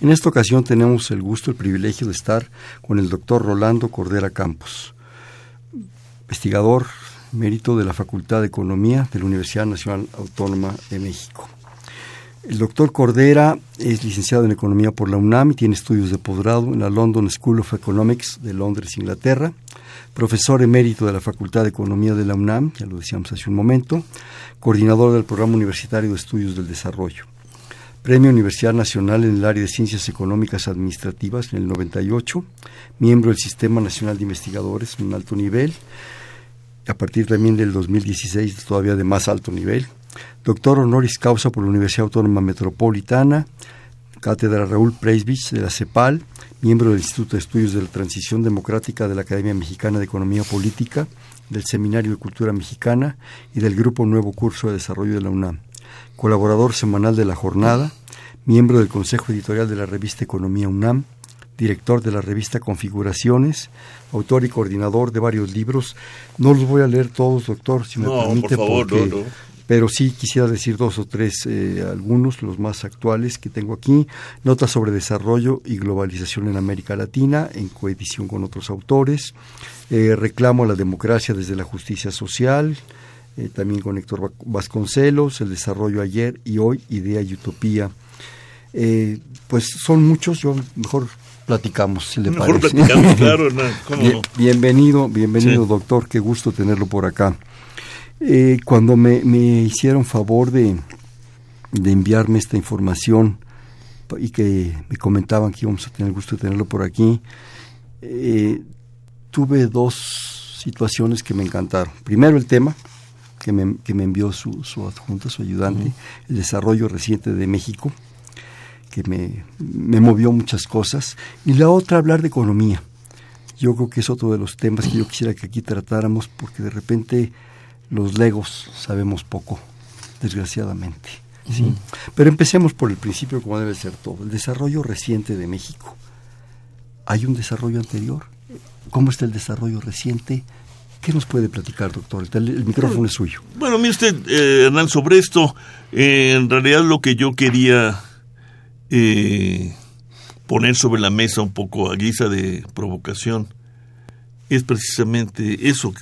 En esta ocasión tenemos el gusto, el privilegio de estar con el doctor Rolando Cordera Campos, investigador mérito de la Facultad de Economía de la Universidad Nacional Autónoma de México. El doctor Cordera es licenciado en Economía por la UNAM y tiene estudios de posgrado en la London School of Economics de Londres, Inglaterra, profesor emérito de la Facultad de Economía de la UNAM, ya lo decíamos hace un momento, coordinador del Programa Universitario de Estudios del Desarrollo. Premio Universidad Nacional en el área de Ciencias Económicas Administrativas en el 98, miembro del Sistema Nacional de Investigadores en alto nivel, a partir también del 2016 todavía de más alto nivel, doctor honoris causa por la Universidad Autónoma Metropolitana, cátedra Raúl Preisbich de la CEPAL, miembro del Instituto de Estudios de la Transición Democrática de la Academia Mexicana de Economía Política, del Seminario de Cultura Mexicana y del Grupo Nuevo Curso de Desarrollo de la UNAM colaborador semanal de La Jornada, miembro del Consejo Editorial de la revista Economía UNAM, director de la revista Configuraciones, autor y coordinador de varios libros. No los voy a leer todos, doctor, si me permite, por favor, pero sí quisiera decir dos o tres, eh, algunos, los más actuales que tengo aquí. Notas sobre desarrollo y globalización en América Latina, en coedición con otros autores. Eh, reclamo a la democracia desde la justicia social, eh, también con Héctor Vasconcelos, El Desarrollo Ayer y Hoy, Idea y Utopía. Eh, pues son muchos, yo mejor platicamos, si le mejor platicamos, claro. bienvenido, bienvenido doctor, qué gusto tenerlo por acá. Eh, cuando me, me, hicieron favor de, de enviarme esta información y que me comentaban que íbamos a tener el gusto de tenerlo por aquí, tuve dos situaciones que me encantaron. Primero el tema, que me, que me envió su, su adjunta, su ayudante, el desarrollo reciente de México, que me, me movió muchas cosas. Y la otra, hablar de economía. Yo creo que es otro de los temas que yo quisiera que aquí tratáramos, porque de repente los legos sabemos poco, desgraciadamente. ¿sí? Pero empecemos por el principio, como debe ser todo. El desarrollo reciente de México. ¿Hay un desarrollo anterior? ¿Cómo está el desarrollo reciente? ¿Qué nos puede platicar, doctor? El, micrófono es suyo. Bueno, mire usted, eh, Hernán, sobre esto, eh, en realidad lo que yo quería eh, poner sobre la mesa un poco a guisa de provocación es precisamente eso.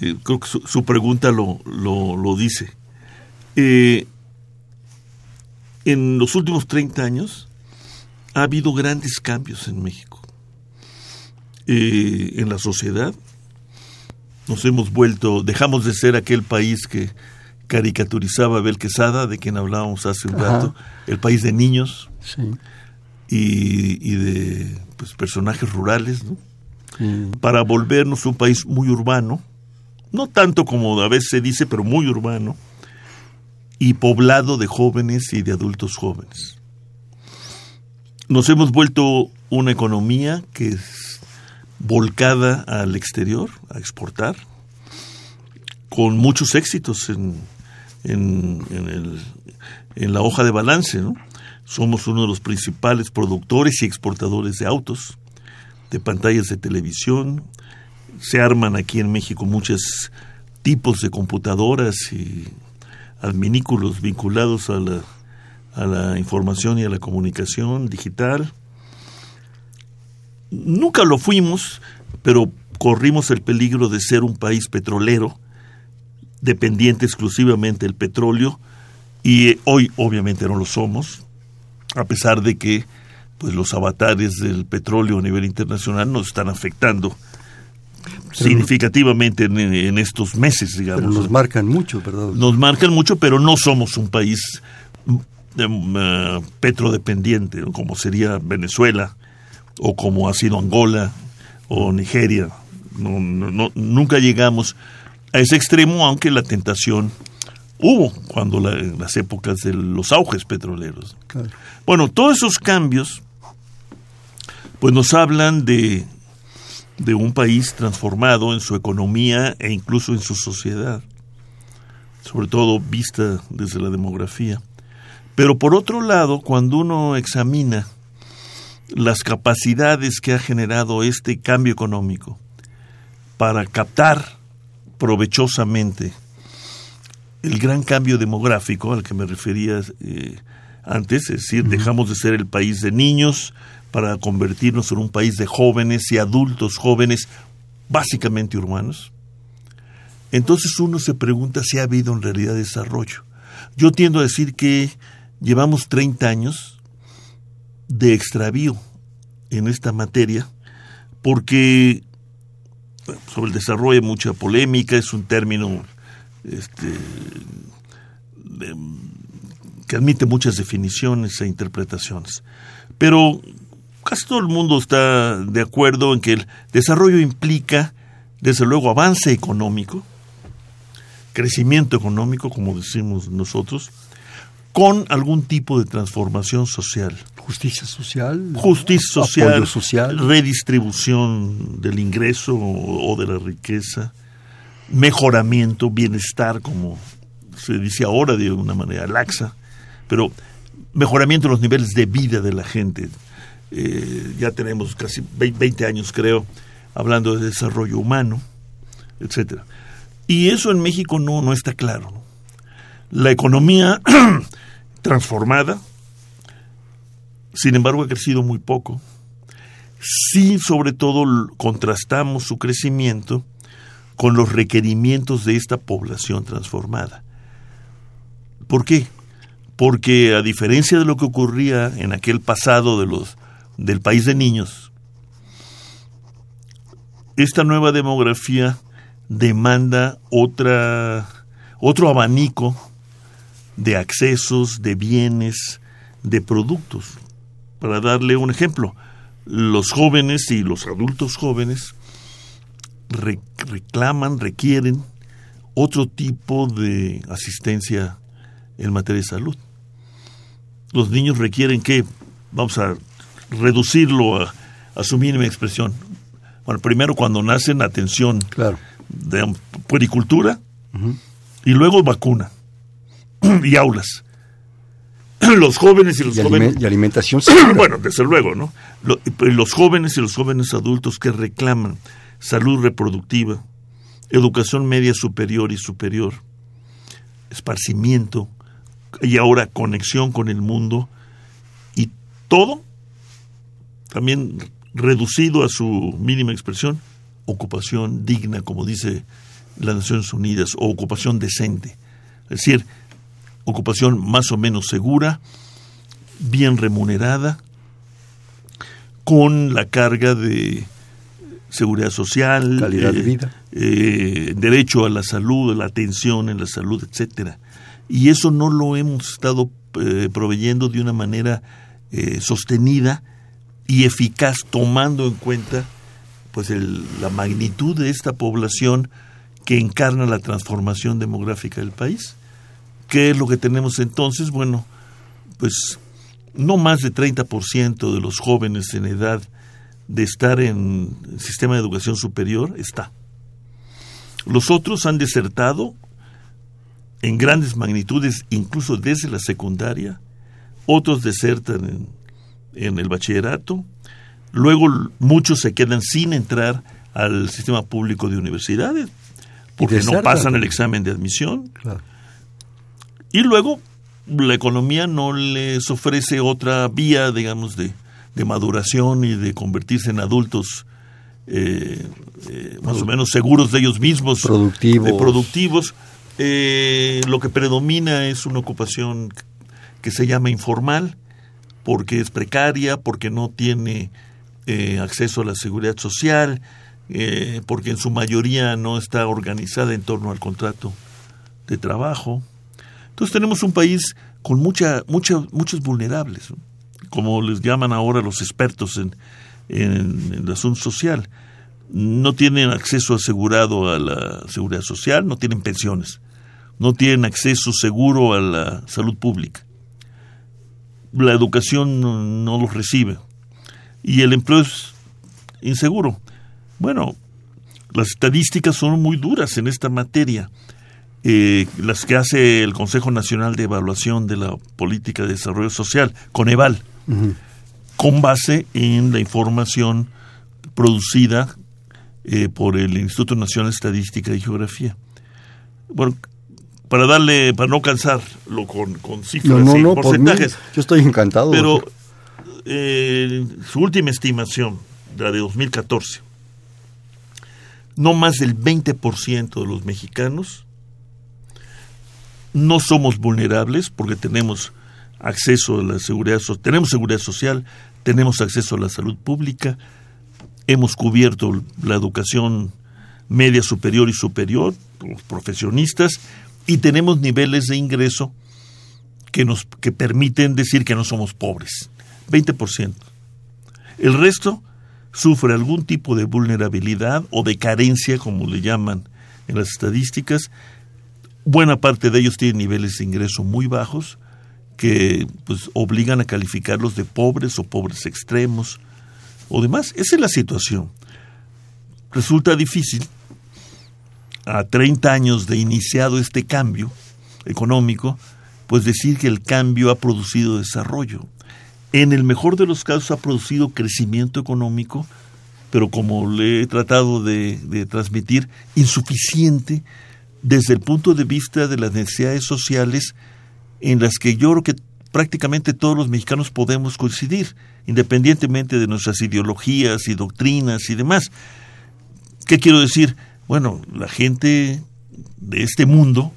creo que su, pregunta lo, lo, lo dice. en los últimos 30 años ha habido grandes cambios en México. en la sociedad, nos hemos vuelto, dejamos de ser aquel país que caricaturizaba a Abel Quesada, de quien hablábamos hace un rato, el país de niños y, de pues, personajes rurales, ¿no? para volvernos un país muy urbano, no tanto como a veces se dice, pero muy urbano, y poblado de jóvenes y de adultos jóvenes. Nos hemos vuelto una economía que es volcada al exterior, a exportar, con muchos éxitos en, en, en la hoja de balance. ¿no? Somos uno de los principales productores y exportadores de autos, de pantallas de televisión. Se arman aquí en México muchos tipos de computadoras y adminículos vinculados a la, a la información y a la comunicación digital Nunca lo fuimos, pero corrimos el peligro de ser un país petrolero, dependiente exclusivamente del petróleo, y hoy obviamente no lo somos, a pesar de que pues los avatares del petróleo a nivel internacional nos están afectando significativamente en, estos meses, digamos. Pero nos marcan mucho, ¿verdad? Nos marcan mucho, pero no somos un país mm, eh, petrodependiente, como sería Venezuela, o como ha sido Angola o Nigeria. No, nunca llegamos a ese extremo, aunque la tentación hubo cuando en las épocas de los auges petroleros. Bueno, todos esos cambios pues nos hablan de, de un país transformado en su economía e incluso en su sociedad, sobre todo vista desde la demografía. Pero por otro lado, cuando uno examina las capacidades que ha generado este cambio económico para captar provechosamente el gran cambio demográfico al que me refería eh, antes, es decir, dejamos de ser el país de niños para convertirnos en un país de jóvenes y adultos jóvenes, básicamente urbanos. Entonces uno se pregunta si ha habido en realidad desarrollo. Yo tiendo a decir que llevamos 30 años de extravío en esta materia, porque sobre el desarrollo hay mucha polémica, es un término este, que admite muchas definiciones e interpretaciones. Pero casi todo el mundo está de acuerdo en que el desarrollo implica, desde luego, avance económico, crecimiento económico, como decimos nosotros, con algún tipo de transformación social. Justicia social. Justicia social, social. redistribución del ingreso o de la riqueza, mejoramiento, bienestar, como se dice ahora de una manera laxa, pero mejoramiento de los niveles de vida de la gente. Eh, ya tenemos casi 20 años, creo, hablando de desarrollo humano, etcétera. Y eso en México no, no está claro. La economía transformada, sin embargo, ha crecido muy poco. Sí, sobre todo, contrastamos su crecimiento con los requerimientos de esta población transformada. ¿Por qué? Porque a diferencia de lo que ocurría en aquel pasado de los del país de niños, esta nueva demografía demanda otra otro abanico de accesos, de bienes, de productos. Para darle un ejemplo, los jóvenes y los adultos jóvenes reclaman, requieren otro tipo de asistencia en materia de salud. Los niños requieren que, vamos a reducirlo a, su mínima expresión. Bueno, primero cuando nacen, atención claro. de puericultura y luego vacuna y aulas. Los jóvenes y los jóvenes... y alimentación. bueno, desde luego, ¿no? Los jóvenes y los jóvenes adultos que reclaman salud reproductiva, educación media superior y superior, esparcimiento y ahora conexión con el mundo y todo también reducido a su mínima expresión, ocupación digna, como dice las Naciones Unidas, o ocupación decente. Es decir, ocupación más o menos segura, bien remunerada, con la carga de seguridad social, calidad de eh, vida, eh, derecho a la salud, a la atención en la salud, etcétera. Y eso no lo hemos estado eh, proveyendo de una manera sostenida y eficaz, tomando en cuenta pues la magnitud de esta población que encarna la transformación demográfica del país. ¿Qué es lo que tenemos entonces? Bueno, pues no más de 30% de los jóvenes en edad de estar en el sistema de educación superior está. Los otros han desertado en grandes magnitudes, incluso desde la secundaria, otros desertan en, en el bachillerato, luego muchos se quedan sin entrar al sistema público de universidades, porque no pasan el examen de admisión. Y luego la economía no les ofrece otra vía, digamos, de, de maduración y de convertirse en adultos eh, eh, más o menos seguros de ellos mismos, productivos. productivos. Eh, lo que predomina es una ocupación que se llama informal, porque es precaria, porque no tiene acceso a la seguridad social, porque en su mayoría no está organizada en torno al contrato de trabajo. Entonces tenemos un país con mucha, muchos vulnerables como les llaman ahora los expertos en, el asunto social. No tienen acceso asegurado a la seguridad social, no tienen pensiones, no tienen acceso seguro a la salud pública. La educación no, los recibe. y el empleo es inseguro. Bueno, las estadísticas son muy duras en esta materia. Eh, las que hace el Consejo Nacional de Evaluación de la Política de Desarrollo Social, Coneval, con base en la información producida eh, por el Instituto Nacional de Estadística y Geografía. Bueno, para darle, para no cansarlo con, con cifras y porcentajes. yo estoy encantado. Pero eh, su última estimación, la de 2014, no más del 20% de los mexicanos no somos vulnerables porque tenemos acceso a la seguridad tenemos seguridad social, tenemos acceso a la salud pública, hemos cubierto la educación media superior y superior, los profesionistas, y tenemos niveles de ingreso que nos que permiten decir que no somos pobres. 20%. El resto sufre algún tipo de vulnerabilidad o de carencia, como le llaman en las estadísticas. Buena parte de ellos tienen niveles de ingreso muy bajos que pues, obligan a calificarlos de pobres o pobres extremos o demás. Esa es la situación. Resulta difícil, a 30 años de iniciado este cambio económico, pues decir que el cambio ha producido desarrollo en el mejor de los casos ha producido crecimiento económico, pero como le he tratado de, transmitir, insuficiente desde el punto de vista de las necesidades sociales en las que yo creo que prácticamente todos los mexicanos podemos coincidir, independientemente de nuestras ideologías y doctrinas y demás. ¿Qué quiero decir? Bueno, la gente de este mundo,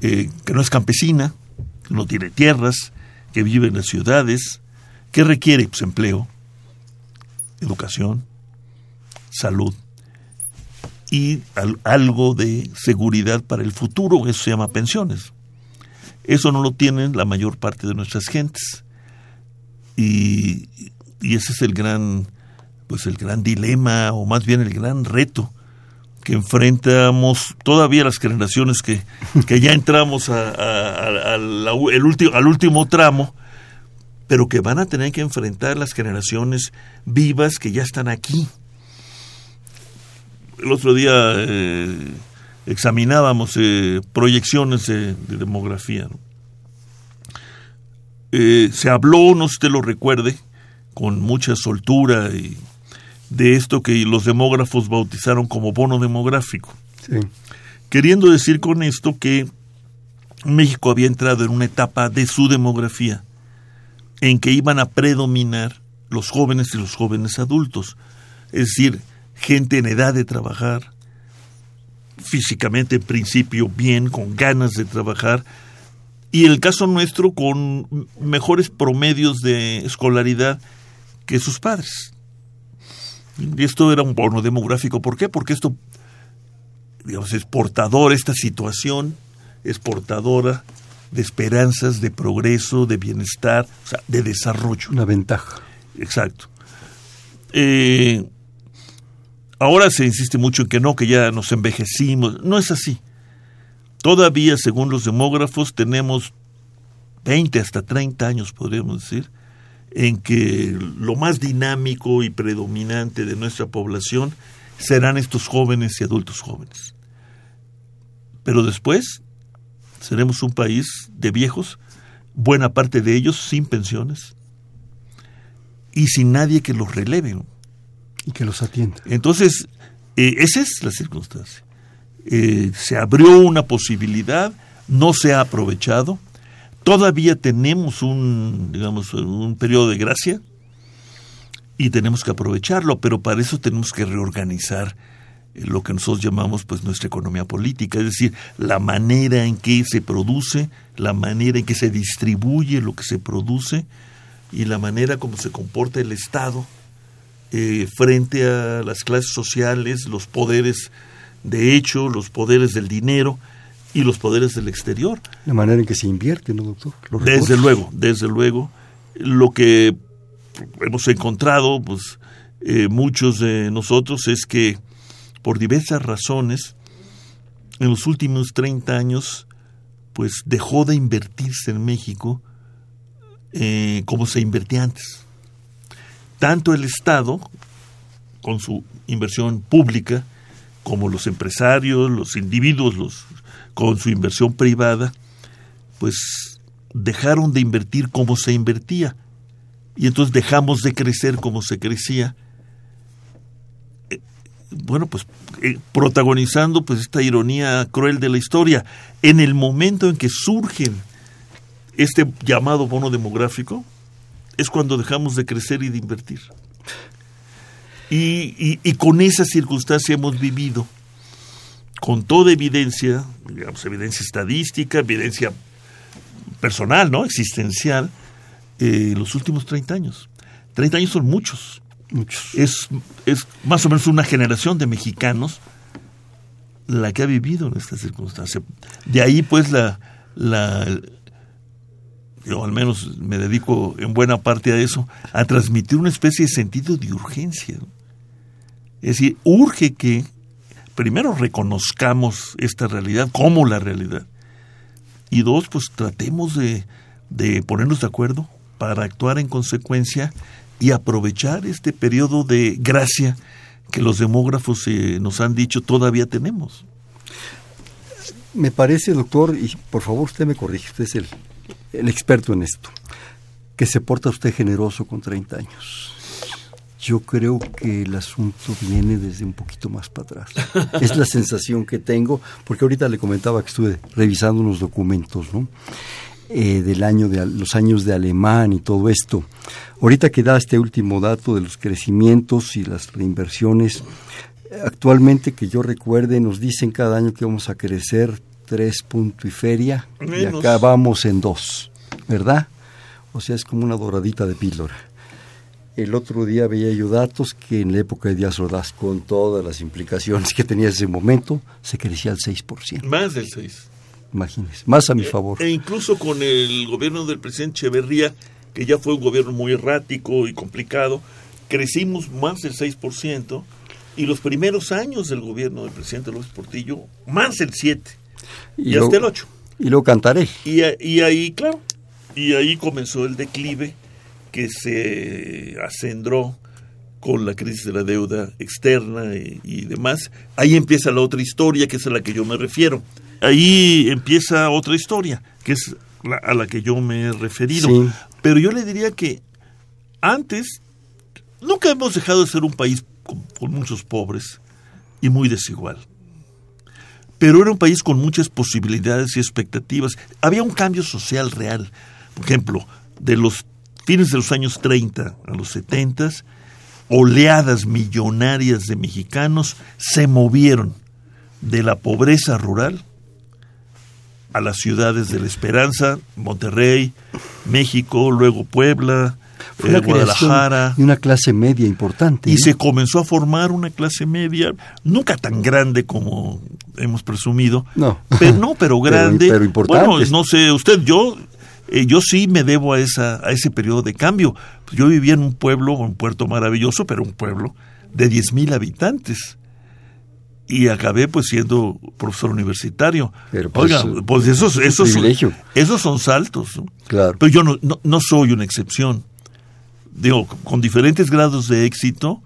eh, que no es campesina, no tiene tierras, que vive en las ciudades, ¿qué requiere? Pues empleo, educación, salud y algo de seguridad para el futuro, eso se llama pensiones. Eso no lo tienen la mayor parte de nuestras gentes. Y, ese es el gran, pues el gran dilema, o más bien el gran reto que enfrentamos todavía las generaciones que, que ya entramos al último tramo, pero que van a tener que enfrentar las generaciones vivas que ya están aquí. El otro día eh, examinábamos eh, proyecciones de, demografía. Eh, se habló, no sé si usted lo recuerde, con mucha soltura y de esto que los demógrafos bautizaron como bono demográfico. Queriendo decir con esto que México había entrado en una etapa de su demografía en que iban a predominar los jóvenes y los jóvenes adultos, es decir, gente en edad de trabajar, físicamente en principio bien, con ganas de trabajar, y en el caso nuestro con mejores promedios de escolaridad que sus padres. Y esto era un bono demográfico. ¿Por qué? Porque esto, digamos, es portador, esta situación es portadora de esperanzas, de progreso, de bienestar, o sea, de desarrollo. Una ventaja. Exacto. Eh, ahora se insiste mucho en que no, que ya nos envejecimos. No es así. Todavía, según los demógrafos, tenemos 20 hasta 30 años, podríamos decir, en que lo más dinámico y predominante de nuestra población serán estos jóvenes y adultos jóvenes. Pero después seremos un país de viejos, buena parte de ellos sin pensiones y sin nadie que los releve. Y que los atienda. Entonces, eh, esa es la circunstancia. Eh, se abrió una posibilidad, no se ha aprovechado, Todavía tenemos un, digamos, un periodo de gracia y tenemos que aprovecharlo, pero para eso tenemos que reorganizar eh, lo que nosotros llamamos pues nuestra economía política, es decir, la manera en que se produce, la manera en que se distribuye lo que se produce y la manera como se comporta el Estado eh, frente a las clases sociales, los poderes de hecho, los poderes del dinero, y los poderes del exterior. La manera en que se invierte, ¿no, doctor? desde luego, desde luego. Lo que hemos encontrado, pues, eh, muchos de nosotros, es que por diversas razones, en los últimos 30 años, pues dejó de invertirse en México eh, como se invertía antes. Tanto el Estado, con su inversión pública, como los empresarios, los individuos, los, con su inversión privada, pues dejaron de invertir como se invertía. Y entonces dejamos de crecer como se crecía. Eh, bueno, pues eh, protagonizando pues esta ironía cruel de la historia. En el momento en que surge este llamado bono demográfico, es cuando dejamos de crecer y de invertir. Y, y, con esa circunstancia hemos vivido, con toda evidencia, digamos, evidencia estadística, evidencia personal, ¿no? Existencial, eh, los últimos 30 años. 30 años son muchos. Muchos. Es, es más o menos una generación de mexicanos la que ha vivido en esta circunstancia. De ahí, pues, la, la, yo al menos me dedico en buena parte a eso, a transmitir una especie de sentido de urgencia. Es decir, urge que primero reconozcamos esta realidad como la realidad. Y dos, pues tratemos de, de ponernos de acuerdo para actuar en consecuencia y aprovechar este periodo de gracia que los demógrafos eh, nos han dicho todavía tenemos. Me parece, doctor, y por favor usted me corrige, usted es el, el experto en esto, que se porta usted generoso con 30 años. Yo creo que el asunto viene desde un poquito más para atrás. Es la sensación que tengo, porque ahorita le comentaba que estuve revisando unos documentos, ¿no? Eh, del año de los años de alemán y todo esto. Ahorita que da este último dato de los crecimientos y las reinversiones, actualmente que yo recuerde nos dicen cada año que vamos a crecer tres puntos y feria y acá vamos en dos, ¿verdad? O sea, es como una doradita de píldora. El otro día veía yo datos que en la época de Díaz Ordaz, con todas las implicaciones que tenía ese momento, se crecía al 6%. Más del 6%. Imagínese, más a mi favor. E, incluso con el gobierno del presidente Echeverría, que ya fue un gobierno muy errático y complicado, crecimos más del 6%, y los primeros años del gobierno del presidente López Portillo, más del 7%, y, hasta el 8%. Y lo cantaré. Y, y ahí, claro, y ahí comenzó el declive que se acendró con la crisis de la deuda externa y, demás. Ahí empieza la otra historia, que es a la que yo me refiero. Ahí empieza otra historia, que es a la que yo me he referido. Pero yo le diría que antes nunca hemos dejado de ser un país con muchos pobres y muy desigual. Pero era un país con muchas posibilidades y expectativas. Había un cambio social real. Por ejemplo, de los fines de los años 30 a los 70, oleadas millonarias de mexicanos se movieron de la pobreza rural a las ciudades de la Esperanza, Monterrey, México, luego Puebla, eh, Guadalajara. Y una clase media importante. Y se comenzó a formar una clase media, nunca tan grande como hemos presumido. No. Pero, no, pero grande. pero importante. Bueno, no sé, usted, yo eh, yo sí me debo a, esa, a ese periodo de cambio. Yo vivía en un pueblo, un puerto maravilloso, pero un pueblo de 10.000 habitantes. Y acabé pues siendo profesor universitario. Pero pues, Oiga, pues esos, esos, esos son saltos. Claro. Pero yo no, no, soy una excepción. Digo, con diferentes grados de éxito,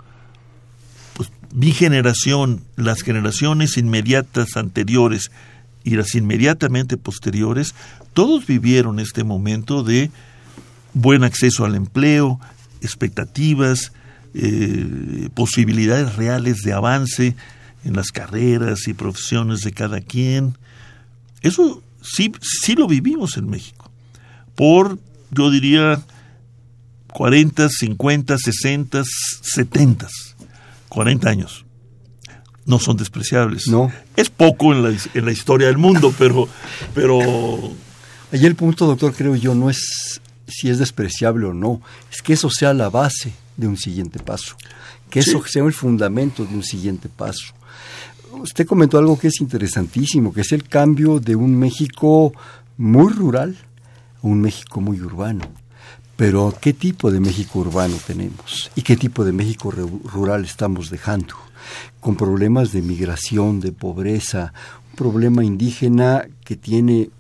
mi generación, las generaciones inmediatas anteriores y las inmediatamente posteriores, todos vivieron este momento de buen acceso al empleo, expectativas, eh, posibilidades reales de avance en las carreras y profesiones de cada quien. Eso sí, sí lo vivimos en México. Por, yo diría, 40, 50, 60, 70, 40 años no son despreciables. No. Es poco en la, en la historia del mundo, pero, pero... Allí el punto, doctor, creo yo, no es si es despreciable o no, es que eso sea la base de un siguiente paso, que eso sea el fundamento de un siguiente paso. Usted comentó algo que es interesantísimo, que es el cambio de un México muy rural a un México muy urbano. Pero ¿qué tipo de México urbano tenemos? ¿Y qué tipo de México rural estamos dejando? con problemas de migración, de pobreza, un problema indígena que tiene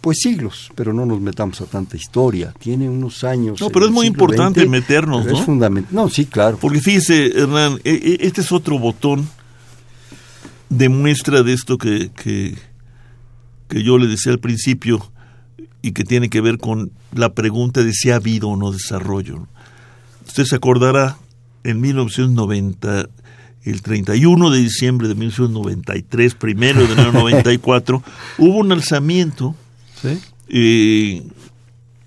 pues siglos, pero no nos metamos a tanta historia. Tiene unos años. No, pero es muy importante meternos, ¿no? Es fundamental. No, sí, claro. Porque fíjese, Hernán, e, e, este es otro botón de muestra de esto que, que, que yo le decía al principio y que tiene que ver con la pregunta de si ha habido o no desarrollo. Usted se acordará, en 1990 el 31 de diciembre de 1993, primero de 1994, hubo un alzamiento eh,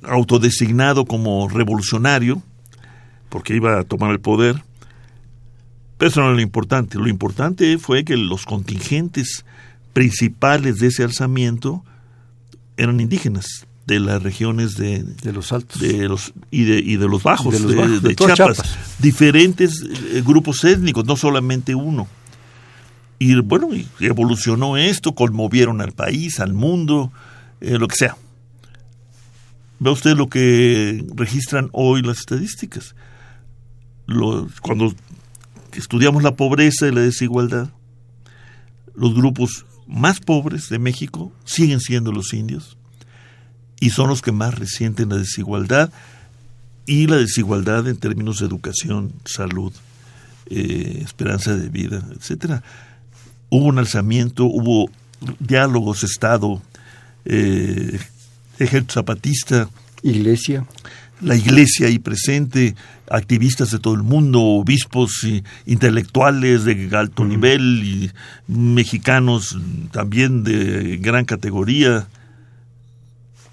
autodesignado como revolucionario, porque iba a tomar el poder. Pero eso no era lo importante. Lo importante fue que los contingentes principales de ese alzamiento eran indígenas de las regiones de, de los altos. de los y de, y de los bajos de, Chiapas. diferentes eh, grupos étnicos no solamente uno. Y bueno evolucionó esto conmovieron al país al mundo eh, lo que sea. Ve usted lo que registran hoy las estadísticas cuando estudiamos la pobreza y la desigualdad los grupos más pobres de México siguen siendo los indios y son los que más resienten la desigualdad y la desigualdad en términos de educación, salud, eh, esperanza de vida, etcétera. Hubo un alzamiento, hubo diálogos Estado, eh, ejército zapatista, iglesia, la iglesia ahí presente, activistas de todo el mundo, obispos y intelectuales de alto nivel y mexicanos también de gran categoría,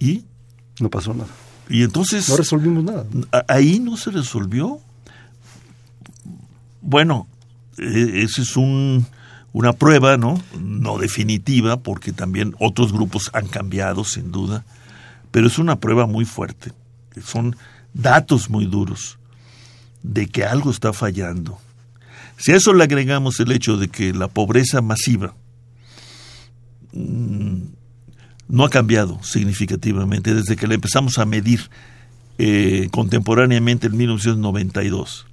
¿Y? No pasó nada. Y entonces... No resolvimos nada. Ahí no se resolvió. Bueno, e, esa es un, una prueba, ¿no? No definitiva, porque también otros grupos han cambiado, sin duda, pero es una prueba muy fuerte. Son datos muy duros de que algo está fallando. Si a eso le agregamos el hecho de que la pobreza masiva mm, no ha cambiado significativamente desde que la empezamos a medir eh, contemporáneamente en 1992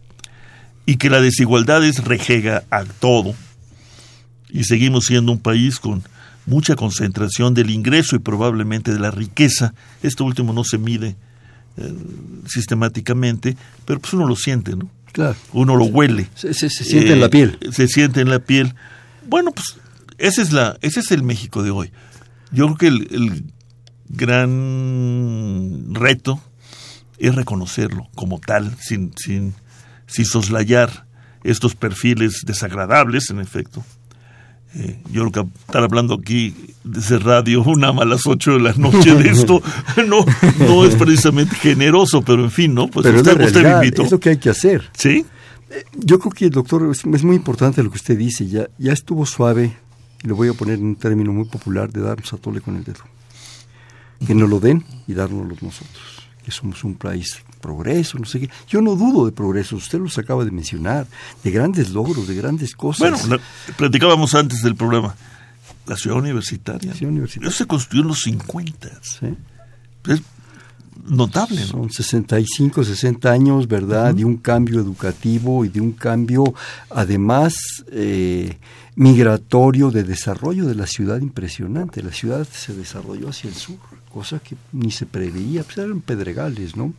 y que la desigualdad es rejega a todo y seguimos siendo un país con mucha concentración del ingreso y probablemente de la riqueza. Esto último no se mide eh, sistemáticamente, pero pues uno lo siente, ¿no? Claro. Uno lo huele. Se, siente en la piel. Eh, se siente en la piel. Bueno, pues ese es, la, ese es el México de hoy. Yo creo que el, gran reto es reconocerlo como tal, sin, sin, sin soslayar estos perfiles desagradables, en efecto. Eh, yo creo que estar hablando aquí desde radio una a las 8 de la noche de esto no, no es precisamente generoso, pero en fin, ¿no? Pues pero usted, es lo que hay que hacer. Sí. Eh, yo creo que, doctor, es, es, muy importante lo que usted dice. Ya, ya estuvo suave y lo voy a poner en un término muy popular, de darnos a tole con el dedo. Que nos lo den y dárnoslo nosotros, que somos un país progreso, no sé qué. Yo no dudo de progreso, usted los acaba de mencionar, de grandes logros, de grandes cosas. Bueno, platicábamos antes del programa. La ciudad universitaria. Ciudad universitaria. Eso se construyó en los 50. Sí. Es notable, ¿no? Son 65, 60 años, ¿verdad? De un cambio educativo y de un cambio, además, eh, migratorio de desarrollo de la ciudad impresionante. La ciudad se desarrolló hacia el sur, cosa que ni se preveía, pues eran pedregales, ¿no?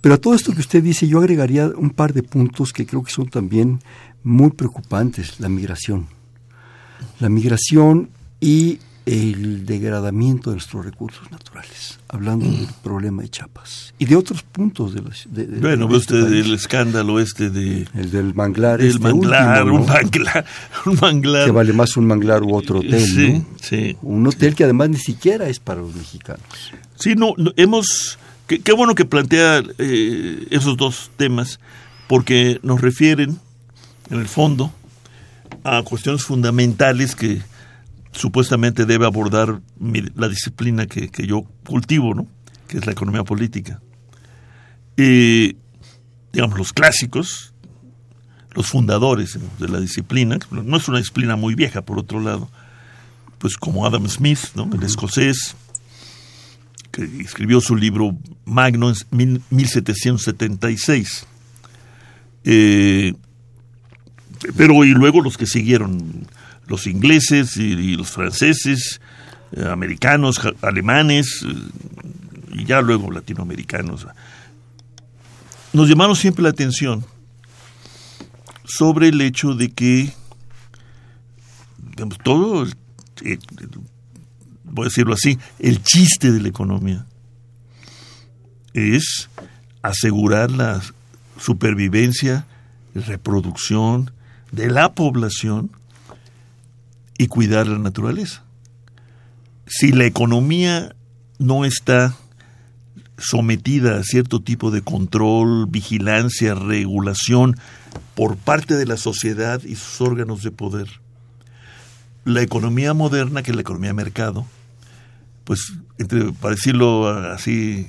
Pero a todo esto que usted dice, yo agregaría un par de puntos que creo que son también muy preocupantes. La migración. La migración y el degradamiento de nuestros recursos naturales, hablando del problema de Chiapas y de otros puntos de los de, Bueno, ve este usted el escándalo este de... El del manglar. El este manglar, un manglar, un manglar. Que vale más un manglar u otro hotel, sí, ¿no? Sí. Un hotel que además ni siquiera es para los mexicanos. Sí, no, hemos... Qué, bueno que plantea eh, esos dos temas, porque nos refieren, en el fondo, a cuestiones fundamentales que supuestamente debe abordar la disciplina que, yo cultivo, ¿no? que es la economía política. Y, digamos, los clásicos, los fundadores de la disciplina, no es una disciplina muy vieja, por otro lado, pues como Adam Smith, ¿no? el escocés, que escribió su libro Magno en 1776. Eh, pero y luego los que siguieron los ingleses y, los franceses, eh, americanos, alemanes y ya luego latinoamericanos. Nos llamaron siempre la atención sobre el hecho de que digamos, todo, voy a decirlo así, el chiste de la economía es asegurar la supervivencia reproducción de la población y cuidar la naturaleza. Si la economía no está sometida a cierto tipo de control, vigilancia, regulación por parte de la sociedad y sus órganos de poder, la economía moderna, que es la economía de mercado, pues, entre, para decirlo así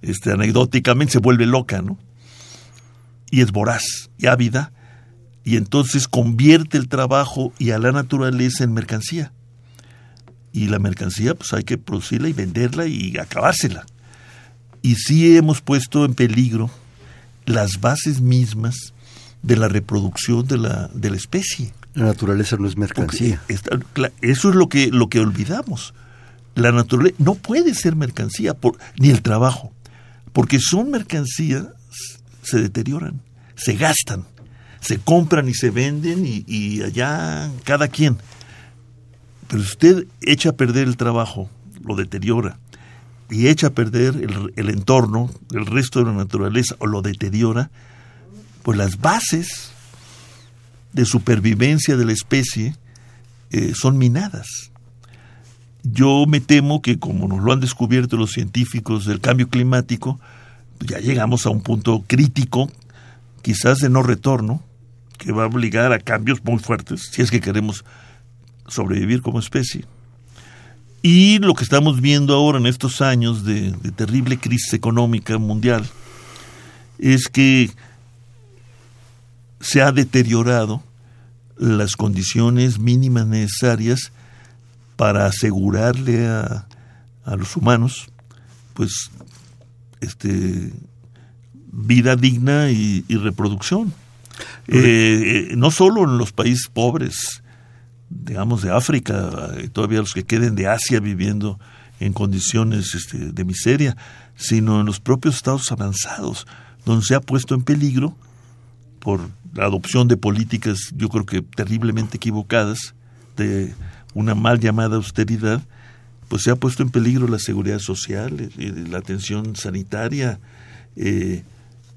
este, anecdóticamente, se vuelve loca, ¿no? Y es voraz y ávida, y entonces convierte el trabajo y a la naturaleza en mercancía. Y la mercancía, pues hay que producirla y venderla y acabársela. Y sí hemos puesto en peligro las bases mismas de la reproducción de la, de la especie. La naturaleza no es mercancía. eso es lo que, lo que olvidamos. La naturaleza no puede ser mercancía, por, ni el trabajo, porque son mercancías, se deterioran, se gastan, se compran y se venden y, allá cada quien. Pero si usted echa a perder el trabajo, lo deteriora, y echa a perder el, el entorno, el resto de la naturaleza, o lo deteriora, pues las bases de supervivencia de la especie eh, son minadas. Yo me temo que como nos lo han descubierto los científicos del cambio climático, ya llegamos a un punto crítico, quizás de no retorno, que va a obligar a cambios muy fuertes si es que queremos sobrevivir como especie. Y lo que estamos viendo ahora en estos años de terrible crisis económica mundial es que se ha deteriorado las condiciones mínimas necesarias para asegurarle a, a los humanos pues este vida digna y, reproducción eh, eh, no solo en los países pobres digamos de África eh, todavía los que queden de Asia viviendo en condiciones este, de miseria sino en los propios estados avanzados donde se ha puesto en peligro por la adopción de políticas, yo creo que terriblemente equivocadas, de una mal llamada austeridad, pues se ha puesto en peligro la seguridad social, eh, la atención sanitaria, eh,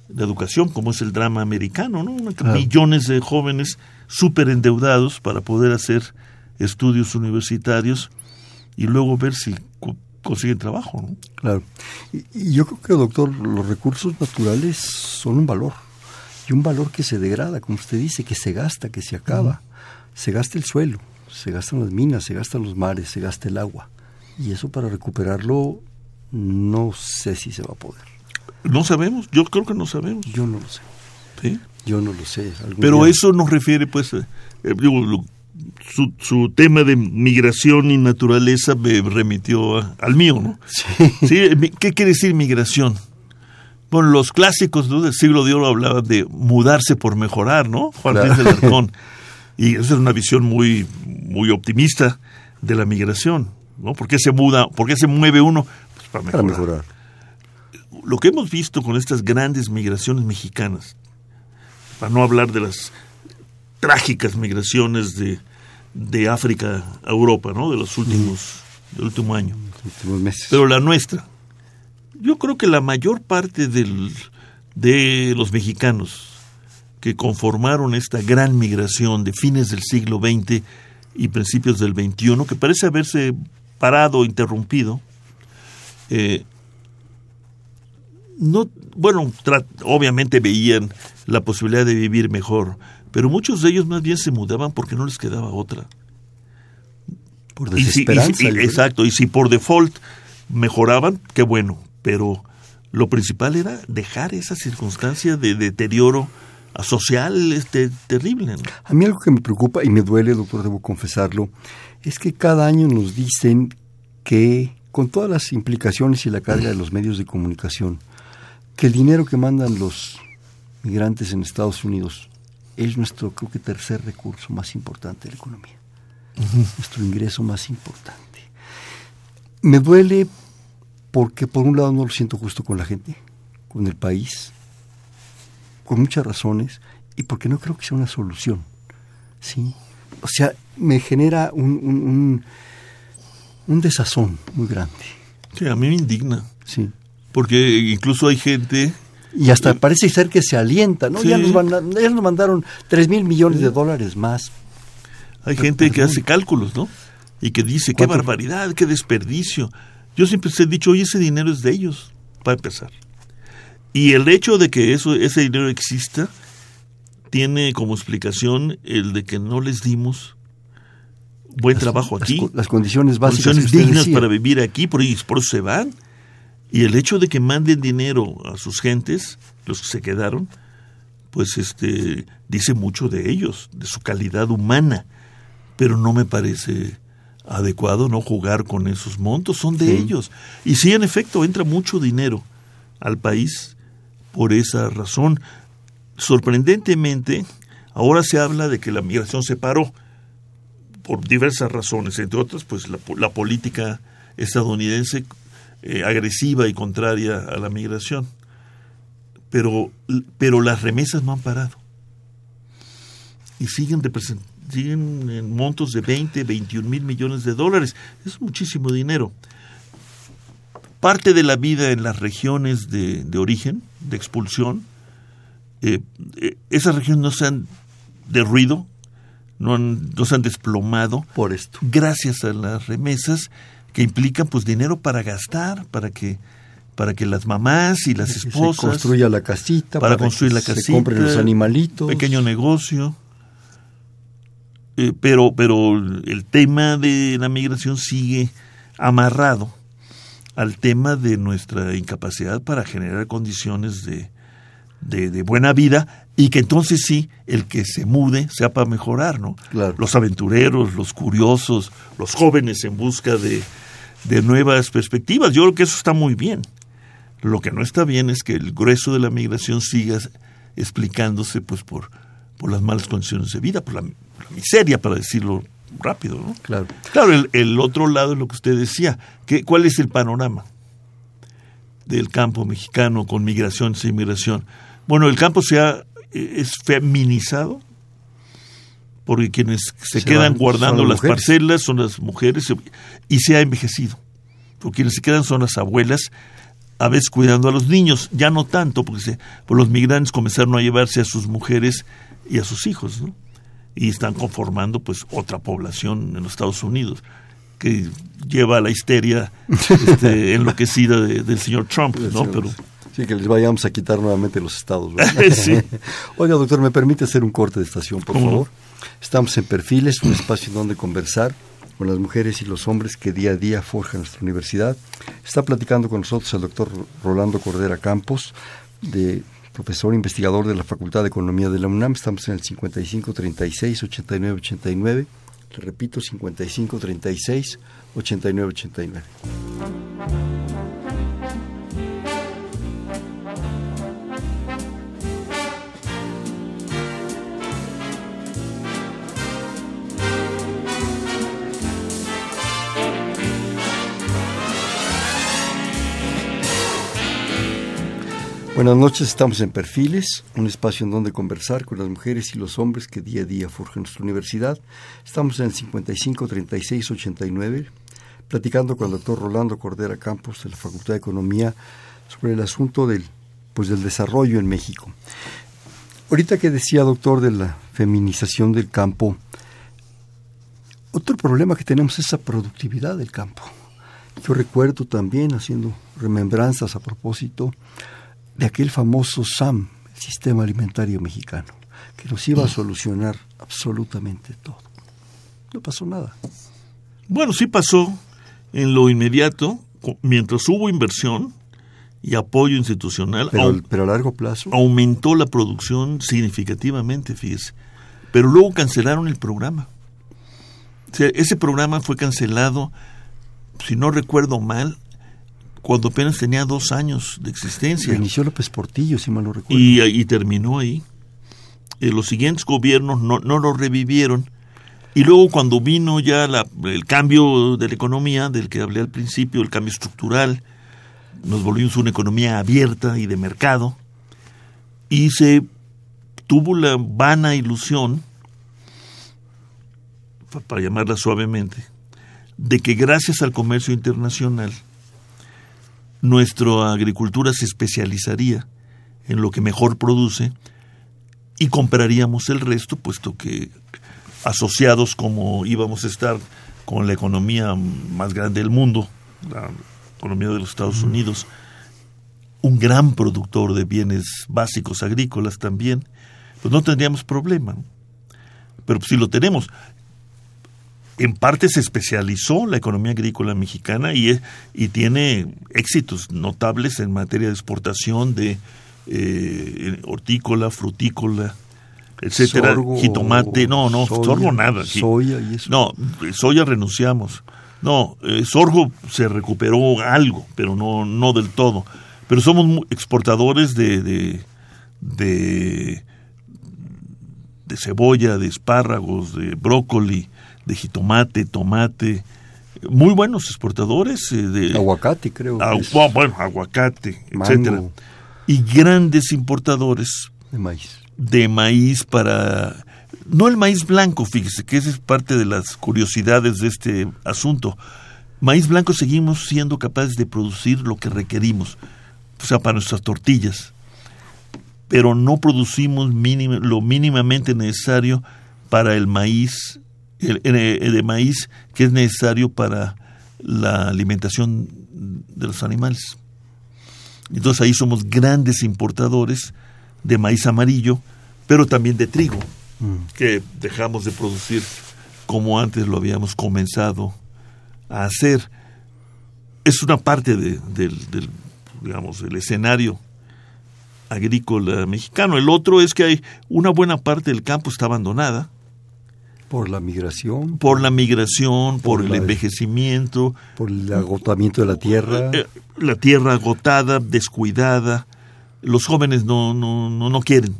la educación, como es el drama americano, ¿no? Millones de jóvenes súper endeudados para poder hacer estudios universitarios y luego ver si consiguen trabajo, ¿no? Claro. y yo creo que, doctor, los recursos naturales son un valor y un valor que se degrada, como usted dice, que se gasta, que se acaba. Se gasta el suelo, se gastan las minas, se gastan los mares, se gasta el agua. Y eso para recuperarlo no sé si se va a poder. No sabemos, yo creo que no sabemos. Yo no lo sé. ¿Sí? Yo no lo sé. Pero eso nos refiere, pues, eh, eh, su, su, tema de migración y naturaleza me remitió al mío, ¿no? Sí. ¿Sí? ¿Qué quiere decir migración? Bueno, los clásicos del siglo de oro hablaban de mudarse por mejorar, ¿no? Juan Luis de Arcón. Y esa es una visión muy, muy optimista de la migración, ¿no? ¿Por qué se muda, por qué se mueve uno? Pues para mejorar. para mejorar. Lo que hemos visto con estas grandes migraciones mexicanas, para no hablar de las trágicas migraciones de, de África a Europa, ¿no? De los últimos, del último año. últimos meses. Pero la nuestra, yo creo que la mayor parte del, de los mexicanos que conformaron esta gran migración de fines del siglo XX y principios del XXI, que parece haberse parado, interrumpido, eh, no, bueno, obviamente veían la posibilidad de vivir mejor, pero muchos de ellos más bien se mudaban porque no les quedaba otra. Por desesperanza. exacto, y si por default mejoraban, qué bueno, pero lo principal era dejar esa circunstancia de deterioro social este, terrible. A mí algo que me preocupa y me duele, doctor, debo confesarlo, es que cada año nos dicen que, con todas las implicaciones y la carga de los medios de comunicación, que el dinero que mandan los migrantes en Estados Unidos es nuestro, creo que, tercer recurso más importante de la economía, nuestro ingreso más importante. Me duele porque por un lado no lo siento justo con la gente, con el país, con muchas razones, y porque no creo que sea una solución. ¿sí? O sea, me genera un, un, un, desazón muy grande. Sí, a mí me indigna. Sí. Porque incluso hay gente... Y hasta parece ser que se alienta, ¿no? Ya, nos ya, nos mandaron 3 mil millones de dólares más. Hay gente que hace cálculos, ¿no? Y que dice, qué barbaridad, qué desperdicio. Yo siempre he dicho, oye, ese dinero es de ellos, para empezar. Y el hecho de que eso, ese dinero exista tiene como explicación el de que no les dimos buen trabajo aquí. Las, condiciones básicas. Condiciones dignas para vivir aquí, por, por eso se van. Y el hecho de que manden dinero a sus gentes, los que se quedaron, pues este dice mucho de ellos, de su calidad humana. Pero no me parece adecuado no jugar con esos montos, son de ellos. Y sí, en efecto, entra mucho dinero al país por esa razón. Sorprendentemente, ahora se habla de que la migración se paró por diversas razones, entre otras, pues la, política estadounidense eh, agresiva y contraria a la migración. Pero, pero las remesas no han parado. Y siguen, siguen en montos de 20, 21 mil millones de dólares. Es muchísimo dinero. Parte de la vida en las regiones de, de origen, de expulsión, eh, eh, esas regiones no se han derruido, no, no se han desplomado. Por esto. Gracias a las remesas que implican pues dinero para gastar, para que para que las mamás y las esposas se construya la casita, para, construir la casita, se compren los animalitos, pequeño negocio. Eh, pero pero el tema de la migración sigue amarrado al tema de nuestra incapacidad para generar condiciones de, de, buena vida y que entonces sí, el que se mude sea para mejorar, ¿no? Los aventureros, los curiosos, los jóvenes en busca de, de nuevas perspectivas. Yo creo que eso está muy bien. Lo que no está bien es que el grueso de la migración siga explicándose pues por, por las malas condiciones de vida, por la, miseria, para decirlo rápido, ¿no? Claro. Claro, el, el, otro lado es lo que usted decía. ¿Qué, ¿Cuál es el panorama del campo mexicano con migración e inmigración? Bueno, el campo se ha, eh, es feminizado, porque quienes se, quedan guardando las, parcelas son las mujeres, y se ha envejecido. Porque quienes se quedan son las abuelas, a veces cuidando a los niños, ya no tanto, porque se, pues los migrantes comenzaron a llevarse a sus mujeres y a sus hijos, ¿no? Y están conformando pues otra población en los Estados Unidos que lleva a la histeria este, enloquecida del señor Trump, ¿no? Pero Sí, que les vayamos a quitar nuevamente los estados. Oiga, doctor, ¿me permite hacer un corte de estación, por favor? Estamos en Perfiles, un espacio donde conversar con las mujeres y los hombres que día a día forjan nuestra universidad. Está platicando con nosotros el doctor Rolando Cordera Campos, de profesor investigador de la Facultad de Economía de la UNAM. Estamos en el 5536-8989. Le repito, 5536-8989. Buenas noches, estamos en Perfiles, un espacio en donde conversar con las mujeres y los hombres que día a día forjan nuestra universidad. Estamos en el 55 36 89, platicando con el doctor Rolando Cordera Campos de la Facultad de Economía sobre el asunto del, pues, del desarrollo en México. Ahorita que decía, doctor, de la feminización del campo, otro problema que tenemos es la productividad del campo. Yo recuerdo también, haciendo remembranzas a propósito, de aquel famoso SAM, el Sistema Alimentario Mexicano, que nos iba a solucionar absolutamente todo. No pasó nada. Bueno, sí pasó en lo inmediato, mientras hubo inversión y apoyo institucional. Pero, a largo plazo. Aumentó la producción significativamente, fíjese. Pero luego cancelaron el programa. ese programa fue cancelado, si no recuerdo mal, cuando apenas tenía dos años de existencia. inició López Portillo, si mal no recuerdo. Y, terminó ahí. Eh, los siguientes gobiernos no, no lo revivieron Y luego cuando vino ya el cambio de la economía, del que hablé al principio, el cambio estructural, nos volvimos una economía abierta y de mercado, y se tuvo la vana ilusión, para llamarla suavemente, de que gracias al comercio internacional, nuestra agricultura se especializaría en lo que mejor produce y compraríamos el resto, puesto que asociados como íbamos a estar con la economía más grande del mundo, la economía de los Estados Unidos, un gran productor de bienes básicos agrícolas también, pues no tendríamos problema. Pero si lo tenemos. En parte se especializó la economía agrícola mexicana y, y tiene éxitos notables en materia de exportación de eh, hortícola, frutícola, etcétera, jitomate, no, no, sorgo nada. Soya y eso. No, soya renunciamos. No, eh, sorgo se recuperó algo, pero no, no del todo. Pero somos exportadores de, de, de, de cebolla, de espárragos, de brócoli, de jitomate, tomate, muy buenos exportadores. Eh, de aguacate, creo. bueno, aguacate, etcétera. Y grandes importadores de maíz de maíz para... No el maíz blanco, fíjese, que esa es parte de las curiosidades de este asunto. Maíz blanco seguimos siendo capaces de producir lo que requerimos, o sea, para nuestras tortillas, pero no producimos lo mínimamente necesario para el maíz, de maíz que es necesario para la alimentación de los animales. Entonces ahí somos grandes importadores de maíz amarillo, pero también de trigo, mm. que dejamos de producir como antes lo habíamos comenzado a hacer. Es una parte de, del, digamos, el escenario agrícola mexicano. El otro es que hay una buena parte del campo está abandonada. Por la migración. Por la migración, por, el envejecimiento. Por el agotamiento de la tierra. Eh, la tierra agotada, descuidada, los jóvenes no, no, no, no quieren,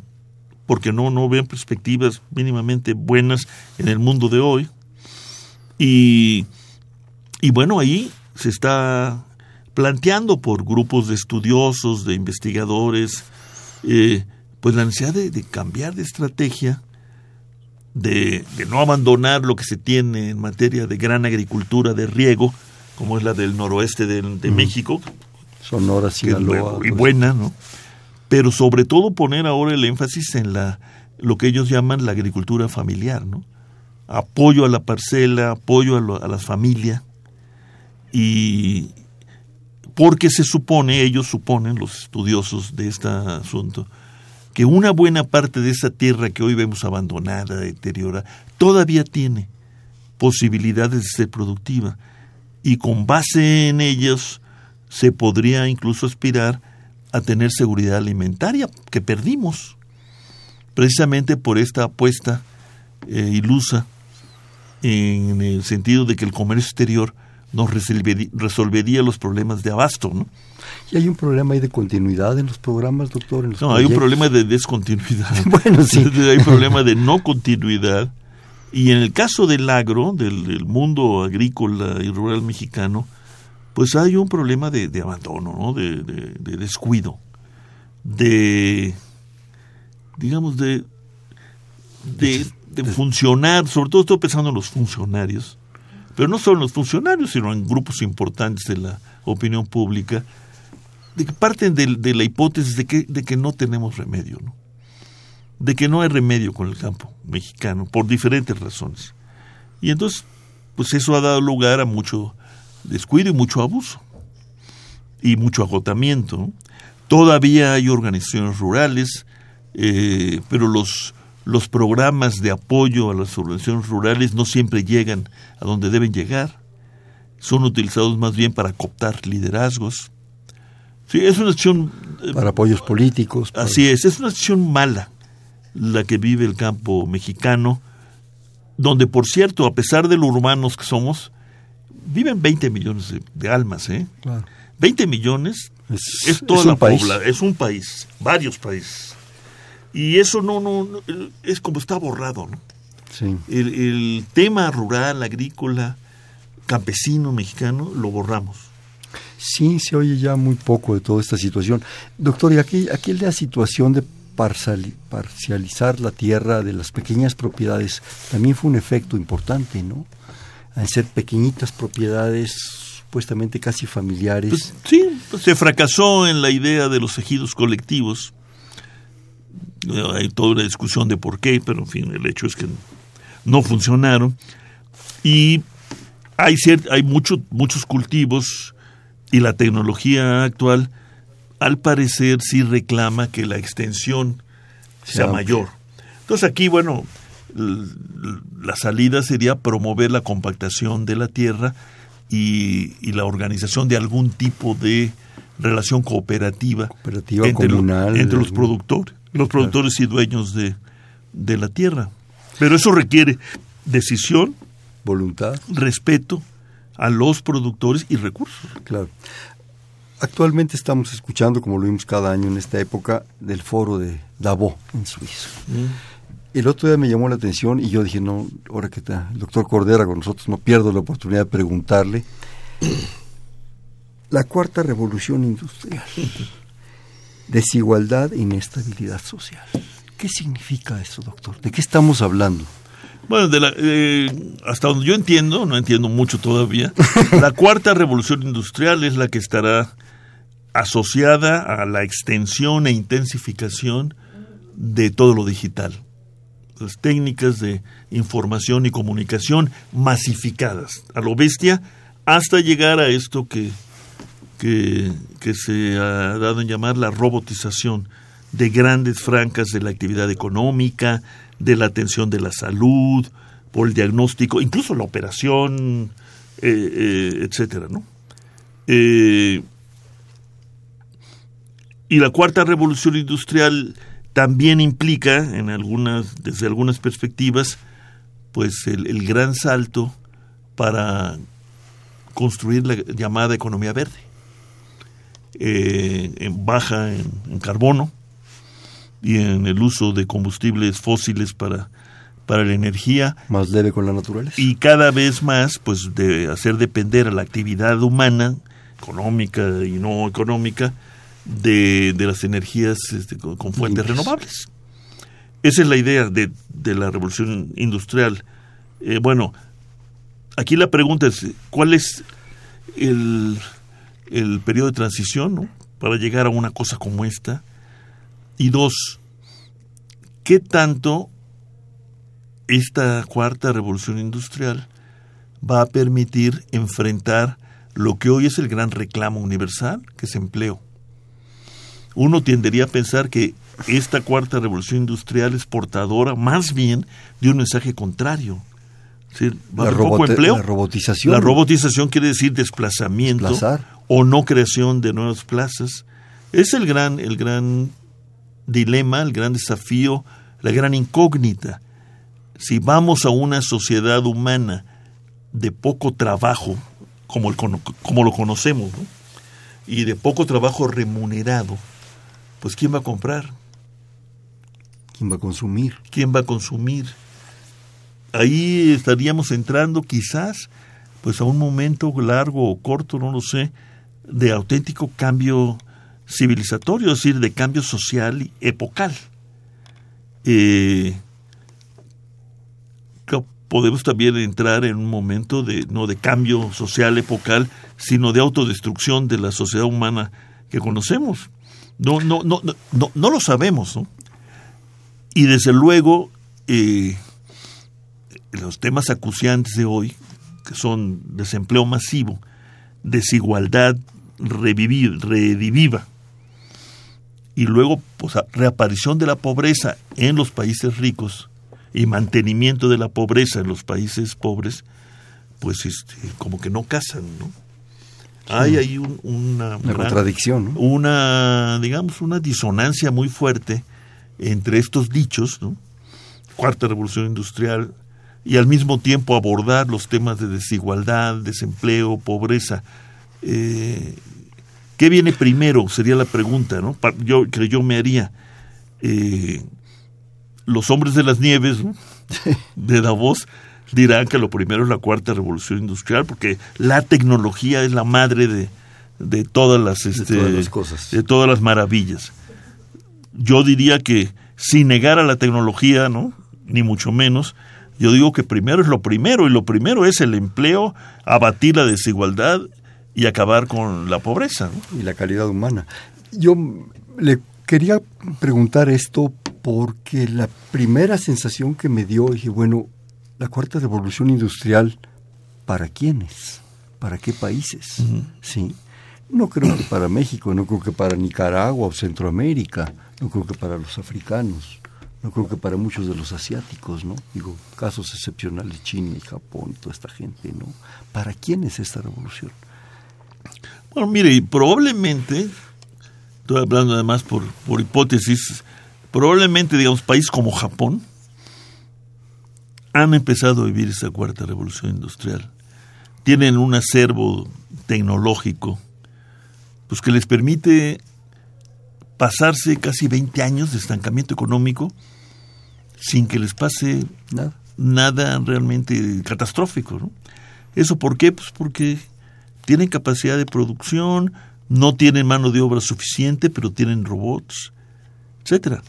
porque no, no ven perspectivas mínimamente buenas en el mundo de hoy. Y, y bueno, ahí se está planteando por grupos de estudiosos, de investigadores, eh, pues la necesidad de, cambiar de estrategia, de, de, no abandonar lo que se tiene en materia de gran agricultura de riego, como es la del noroeste de, de México. Sonora, Sinaloa. Y buena, ¿no? pero sobre todo poner ahora el énfasis en la lo que ellos llaman la agricultura familiar, ¿no? Apoyo a la parcela, apoyo a, a la familia y porque se supone, ellos suponen, los estudiosos de este asunto, que una buena parte de esa tierra que hoy vemos abandonada, deteriorada, todavía tiene posibilidades de ser productiva. Y con base en ellos se podría incluso aspirar a tener seguridad alimentaria que perdimos. Precisamente por esta apuesta eh, ilusa en el sentido de que el comercio exterior nos resolvería, los problemas de abasto, ¿no? ¿Y hay un problema ahí de continuidad en los programas, doctor? no, hay un problema de descontinuidad. bueno, sí. hay un problema de no continuidad. Y en el caso del agro, del mundo agrícola y rural mexicano, pues hay un problema de, abandono, ¿no? de, descuido, de, digamos, de, de, funcionar, sobre todo estoy pensando en los funcionarios, pero no solo en los funcionarios, sino en grupos importantes de la opinión pública, de que parten de, la hipótesis de que, de que no tenemos remedio, ¿no? de que no hay remedio con el campo mexicano, por diferentes razones. Y entonces, pues eso ha dado lugar a mucho descuido y mucho abuso y mucho agotamiento. Todavía hay organizaciones rurales, eh, pero los, los programas de apoyo a las organizaciones rurales no siempre llegan a donde deben llegar. Son utilizados más bien para cooptar liderazgos. Sí, es una acción... Eh, para apoyos políticos. Así es, es una acción mala la que vive el campo mexicano, donde por cierto, a pesar de lo urbanos que somos, viven 20 millones de, almas, ¿eh? Claro. 20 millones es, toda la población, es un país, varios países. Y eso no, no, es como está borrado, ¿no? Sí. El, el tema rural, agrícola, campesino mexicano, lo borramos. Sí, se oye ya muy poco de toda esta situación. Doctor, y aquí, aquí la situación de parciali- parcializar la tierra de las pequeñas propiedades también fue un efecto importante, ¿no? Al ser pequeñitas propiedades supuestamente casi familiares. Pues, sí, pues, se fracasó en la idea de los ejidos colectivos. Hay toda una discusión de por qué, pero en fin, el hecho es que no funcionaron. Y hay, hay mucho- muchos cultivos y la tecnología actual, al parecer, sí reclama que la extensión sea mayor. Entonces aquí, bueno, la salida sería promover la compactación de la tierra y, y la organización de algún tipo de relación cooperativa, Cooperativa, entre, lo- comunal, entre los productores, los productores y dueños de, de la tierra. Pero eso requiere decisión, voluntad, respeto a los productores y recursos. claro. Actualmente estamos escuchando, como lo vimos cada año en esta época, del foro de Davos en Suiza. El otro día me llamó la atención y yo dije, no, ahora que está el doctor Cordera con nosotros, no pierdo la oportunidad de preguntarle. La cuarta revolución industrial. Desigualdad e inestabilidad social. ¿Qué significa eso, doctor? ¿De qué estamos hablando? Bueno, de la, eh, hasta donde yo entiendo, no entiendo mucho todavía, la cuarta revolución industrial es la que estará asociada a la extensión e intensificación de todo lo digital. Las técnicas de información y comunicación masificadas, a lo bestia, hasta llegar a esto que, que, se ha dado en llamar la robotización de grandes francas de la actividad económica, de la atención de la salud, por el diagnóstico, incluso la operación, eh, eh, etcétera, ¿no? Eh, y la cuarta revolución industrial también implica, en algunas, desde algunas perspectivas, pues el gran salto para construir la llamada economía verde, eh, en baja en, en carbono y en el uso de combustibles fósiles para, para la energía Más leve con la naturaleza. y cada vez más pues de hacer depender a la actividad humana económica y no económica de, de las energías este, con, con fuentes Limpias. renovables esa es la idea de, de la revolución industrial Eh, bueno aquí la pregunta es cuál es el, el periodo de transición ¿no? para llegar a una cosa como esta y dos qué tanto esta cuarta revolución industrial va a permitir enfrentar lo que hoy es el gran reclamo universal, que es empleo. Uno tendería a pensar que esta cuarta revolución industrial es portadora más bien de un mensaje contrario. Va a haber poco empleo. la robotización. La robotización quiere decir desplazamiento Desplazar. O no creación de nuevas plazas. Es el gran, el gran dilema, el gran desafío, la gran incógnita. Si vamos a una sociedad humana de poco trabajo, como, el como lo conocemos, ¿no? y de poco trabajo remunerado, pues ¿quién va a comprar? ¿Quién va a consumir? ¿Quién va a consumir? Ahí estaríamos entrando quizás pues a un momento largo o corto, no lo sé, de auténtico cambio civilizatorio, es decir, de cambio social y epocal. Eh, podemos también entrar en un momento de no de cambio social epocal, sino de autodestrucción de la sociedad humana que conocemos. No, no, no, no, no, no lo sabemos, ¿no? Y desde luego, eh, los temas acuciantes de hoy, que son desempleo masivo, desigualdad revivir, rediviva, y luego pues, reaparición de la pobreza en los países ricos y mantenimiento de la pobreza en los países pobres, pues este, como que no casan, ¿no? Hay ahí un- una, Una gran- contradicción, ¿no? una, digamos, una disonancia muy fuerte entre estos dichos, ¿no? Cuarta revolución industrial, y al mismo tiempo abordar los temas de desigualdad, desempleo, pobreza. Eh, ¿Qué viene primero? Sería la pregunta, ¿no? Yo, que yo me haría. Eh, los hombres de las nieves, ¿no? de Davos dirán que lo primero es la cuarta revolución industrial, porque la tecnología es la madre de, de todas las este, todas las cosas. de todas las maravillas. Yo diría que sin negar a la tecnología, ¿no? Ni mucho menos. Yo digo que primero es lo primero y lo primero es el empleo, abatir la desigualdad y acabar con la pobreza. ¿no? y la calidad humana. Yo le quería preguntar esto porque la primera sensación que me dio, dije, bueno, la cuarta revolución industrial, ¿para quiénes? ¿Para qué países? Sí. No creo que para México, no creo que para Nicaragua o Centroamérica, no creo que para los africanos, no creo que para muchos de los asiáticos, ¿no? Digo, casos excepcionales, China y Japón, toda esta gente, ¿no? ¿Para quién es esta revolución? Bueno, mire, y probablemente, estoy hablando además por, por hipótesis, probablemente, digamos, países como Japón han empezado a vivir esa cuarta revolución industrial. Tienen un acervo tecnológico, pues que les permite pasarse casi 20 años de estancamiento económico sin que les pase Nada. nada realmente catastrófico. ¿no? ¿Eso por qué? Pues porque tienen capacidad de producción, no tienen mano de obra suficiente, pero tienen robots, etcétera.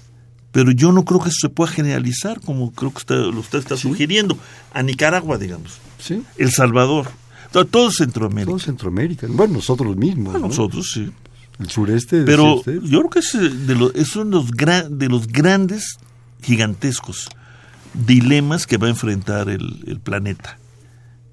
Pero yo no creo que eso se pueda generalizar, como creo que usted, lo usted está sugiriendo, a Nicaragua, digamos, Sí. El Salvador, todo, todo Centroamérica. Todo Centroamérica. Bueno, nosotros mismos. ¿no? nosotros, sí. El sureste. Pero usted. yo creo que es, eh, de los, es uno de los, gran- de los grandes, gigantescos dilemas que va a enfrentar el, el planeta.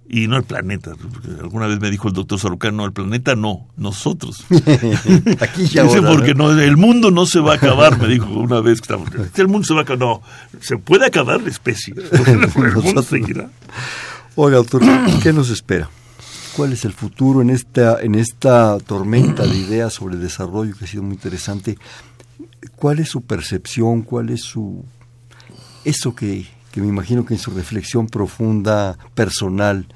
Y no el planeta, alguna vez me dijo el doctor Sarucán, no, el planeta no, nosotros. Aquí ya Dice, ahora, porque ¿no? no, el mundo no se va a acabar, me dijo una vez que estábamos. El mundo se va a acabar, no, se puede acabar la especie, el mundo Nosotros. seguirá. Oiga, doctor, ¿qué nos espera? ¿Cuál es el futuro en esta, en esta tormenta de ideas sobre el desarrollo que ha sido muy interesante? ¿Cuál es su percepción? ¿Cuál es su... eso que, que me imagino que en su reflexión profunda, personal,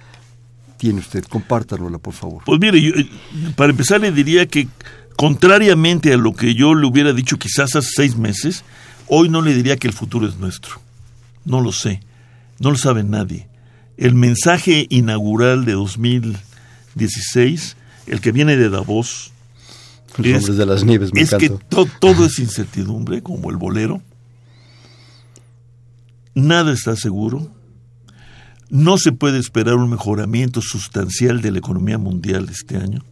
tiene usted? Compártanosla, por favor. Pues mire, yo, eh, para empezar le diría que contrariamente a lo que yo le hubiera dicho quizás hace seis meses, hoy no le diría que el futuro es nuestro. No lo sé, no lo sabe nadie. El mensaje inaugural de 2016, el que viene de Davos, Los es- hombres de las nieves, me es que to- todo es incertidumbre, como el bolero. Nada está seguro. No se puede esperar un mejoramiento sustancial de la economía mundial este año.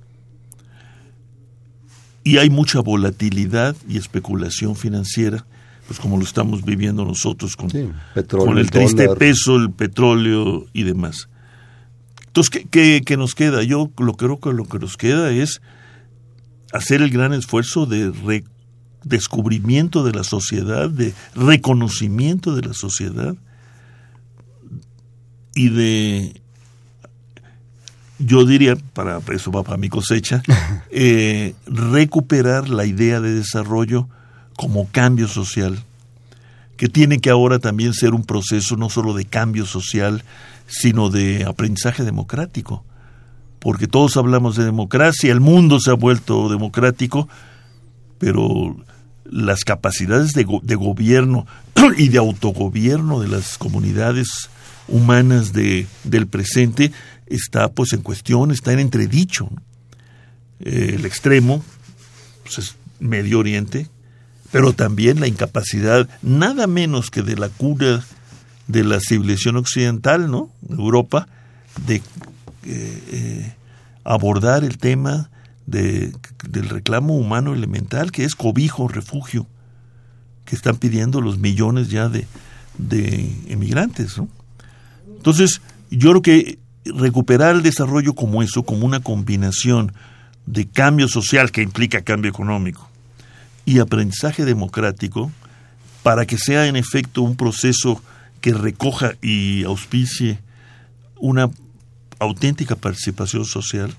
Y hay mucha volatilidad y especulación financiera, pues como lo estamos viviendo nosotros con, Sí, petróleo, con el triste dólar. peso, el petróleo y demás. Entonces, ¿qué, qué- qué nos queda? Yo lo creo que lo que nos queda es hacer el gran esfuerzo de descubrimiento de la sociedad, de reconocimiento de la sociedad y de, yo diría, para eso va para mi cosecha, eh, recuperar la idea de desarrollo como cambio social, que tiene que ahora también ser un proceso no solo de cambio social, sino de aprendizaje democrático porque todos hablamos de democracia, el mundo se ha vuelto democrático, pero las capacidades de, de gobierno y de autogobierno de las comunidades humanas de, del presente está pues en cuestión, está en entredicho. Eh, el extremo pues, es Medio Oriente, pero también la incapacidad, nada menos que de la cura de la civilización occidental, ¿no? Europa, de eh, eh, abordar el tema de- del reclamo humano elemental, que es cobijo, refugio, que están pidiendo los millones ya de, de emigrantes. ¿no? Entonces, yo creo que recuperar el desarrollo como eso, como una combinación de cambio social que implica cambio económico y aprendizaje democrático, para que sea en efecto un proceso que recoja y auspicie una auténtica participación social,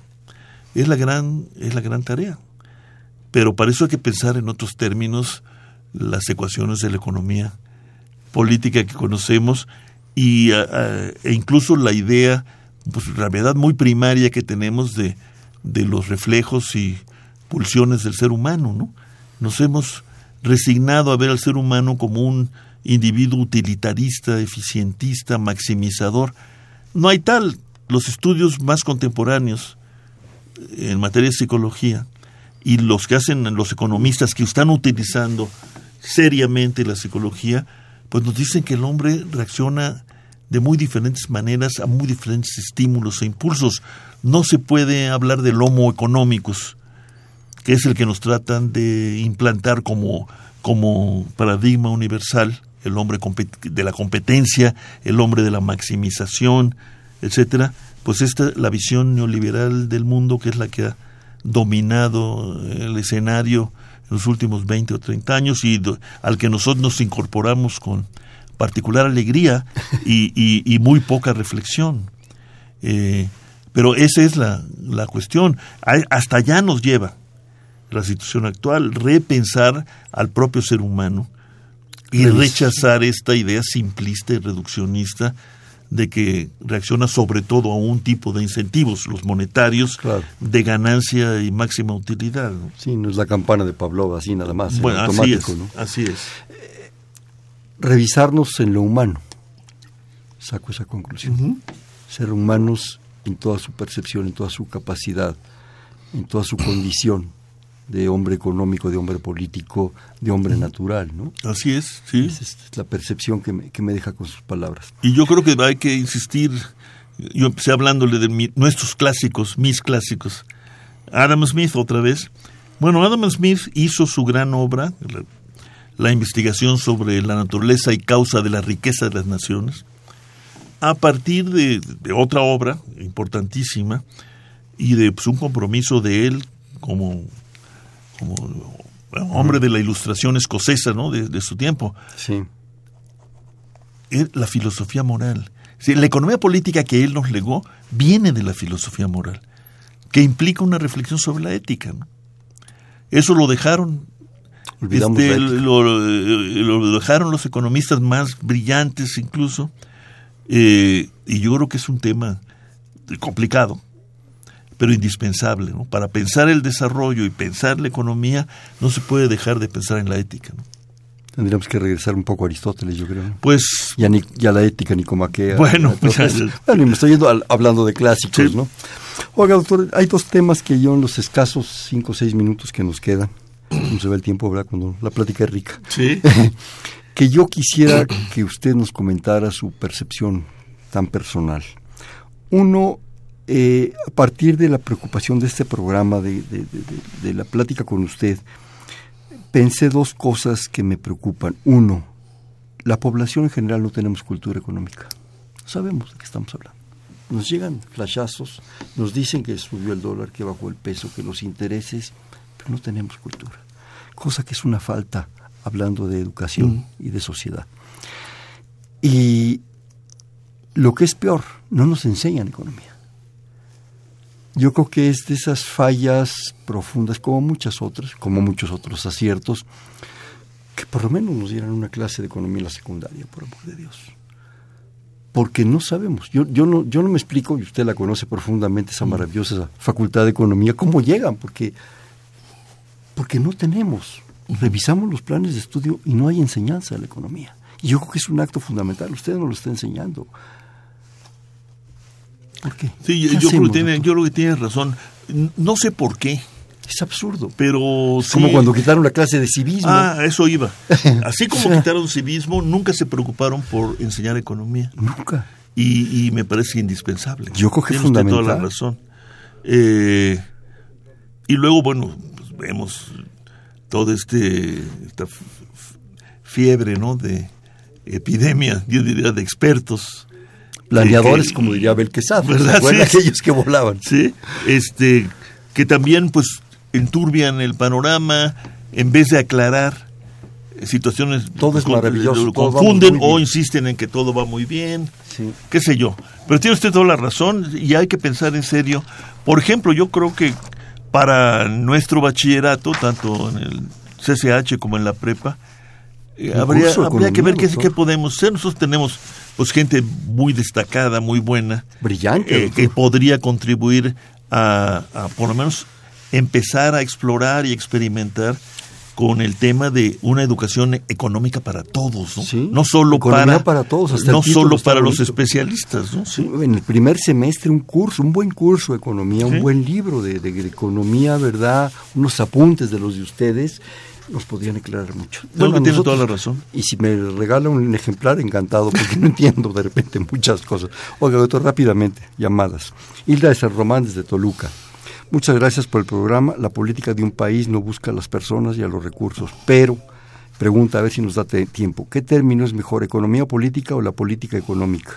es la gran, es la gran tarea. Pero para eso hay que pensar en otros términos las ecuaciones de la economía política que conocemos y a- a- e incluso la idea, pues la muy primaria que tenemos de, de los reflejos y pulsiones del ser humano, ¿no? Nos hemos resignado a ver al ser humano como un individuo utilitarista, eficientista, maximizador. No hay tal. Los estudios más contemporáneos en materia de psicología y los que hacen los economistas que están utilizando seriamente la psicología, pues nos dicen que el hombre reacciona de muy diferentes maneras a muy diferentes estímulos e impulsos. No se puede hablar del homo económicos, que es el que nos tratan de implantar como, como paradigma universal, el hombre de la competencia, el hombre de la maximización, etcétera, pues esta la visión neoliberal del mundo que es la que ha dominado el escenario en los últimos 20 o 30 años y al que nosotros nos incorporamos con particular alegría y, muy poca reflexión. Eh, pero esa es la, la cuestión. Hasta allá nos lleva la situación actual, repensar al propio ser humano y rechazar esta idea simplista y reduccionista de que reacciona sobre todo a un tipo de incentivos, los monetarios, de ganancia y máxima utilidad. Sí, no es la campana de Pavlov, así nada más, bueno, automático. Así es, así es. revisarnos en lo humano, saco esa conclusión. Ser humanos en toda su percepción, en toda su capacidad, en toda su condición de hombre económico, de hombre político, de hombre natural, ¿no? Así es, sí. Esa es la percepción que me, que me deja con sus palabras. Y yo creo que hay que insistir, yo empecé hablándole de nuestros clásicos, mis clásicos. Adam Smith otra vez. Bueno, Adam Smith hizo su gran obra, la, investigación sobre la naturaleza y causa de la riqueza de las naciones, a partir de, otra obra importantísima y de pues, un compromiso de él como como hombre de la ilustración escocesa, ¿no? De, su tiempo. Sí. Es la filosofía moral. la economía política que él nos legó viene de la filosofía moral, que implica una reflexión sobre la ética. Eso lo dejaron este, lo, dejaron los economistas más brillantes incluso, eh, y yo creo que es un tema complicado, pero indispensable. ¿no? Para pensar el desarrollo y pensar la economía, no se puede dejar de pensar en la ética. ¿no? Tendríamos que regresar un poco a Aristóteles, yo creo. Pues. Ya, ni, ya la ética nicomaquea. Bueno, pues, bueno, y me estoy yendo hablando de clásicos, ¿no? Oiga, doctor, hay dos temas que yo en los escasos cinco o seis minutos que nos quedan, no se ve el tiempo, ¿verdad? Cuando la plática es rica. Sí. que yo quisiera que usted nos comentara su percepción tan personal. Uno eh, a partir de la preocupación de este programa, de, la plática con usted, pensé dos cosas que me preocupan. Uno, la población en general no tenemos cultura económica. Sabemos de qué estamos hablando. Nos llegan flashazos, nos dicen que subió el dólar, que bajó el peso, que los intereses, pero no tenemos cultura. Cosa que es una falta hablando de educación mm. y de sociedad. Y lo que es peor, no nos enseñan economía yo creo que es de esas fallas profundas, como muchas otras, como muchos otros aciertos, que por lo menos nos dieran una clase de economía en la secundaria, por amor de Dios. Porque no sabemos. Yo, yo, no, yo no me explico, y usted la conoce profundamente, esa mm. maravillosa facultad de economía, cómo llegan, porque, porque no tenemos. Revisamos los planes de estudio y no hay enseñanza de la economía. Y yo creo que es un acto fundamental. Usted no lo está enseñando. ¿Por qué? Sí, yo, creo que tiene, yo creo que tiene razón. No sé por qué. Es absurdo. Pero como cuando quitaron la clase de civismo. Ah, eso iba. Así como quitaron civismo, nunca se preocuparon por enseñar economía. Nunca. Y, me parece indispensable. Yo que es fundamental. toda la razón. Eh, y luego, bueno, pues vemos toda este, esta fiebre, ¿no? De epidemia, yo diría, de expertos planeadores, como diría Abel ¿verdad? aquellos que volaban. Sí, este, que también pues enturbian el panorama en vez de aclarar situaciones todo es maravilloso confunden o insisten en que todo va muy bien sí. qué sé yo. Pero tiene usted toda la razón y hay que pensar en serio. Por ejemplo yo creo que para nuestro bachillerato tanto en el CCH como en la prepa eh, habría, habría que ver qué, qué podemos hacer. Nosotros tenemos pues gente muy destacada, muy buena, brillante, eh, que podría contribuir a, por lo menos empezar a explorar y experimentar con el tema de una educación económica para todos, ¿no? Sí, no solo para, para todos, hasta no solo para los especialistas, ¿no? Sí, en el primer semestre un curso, un buen curso de economía, Sí. un buen libro de, de economía, ¿verdad? Unos apuntes de los de ustedes nos podrían aclarar mucho. A tiene toda la razón. Y si me regala un ejemplar, encantado, porque no entiendo de repente muchas cosas. Oiga, doctor, rápidamente, llamadas. Hilda de San Román desde Toluca. Muchas gracias por el programa. La política de un país no busca a las personas y a los recursos, pero pregunta a ver si nos da tiempo. ¿Qué término es mejor, economía política o la política económica?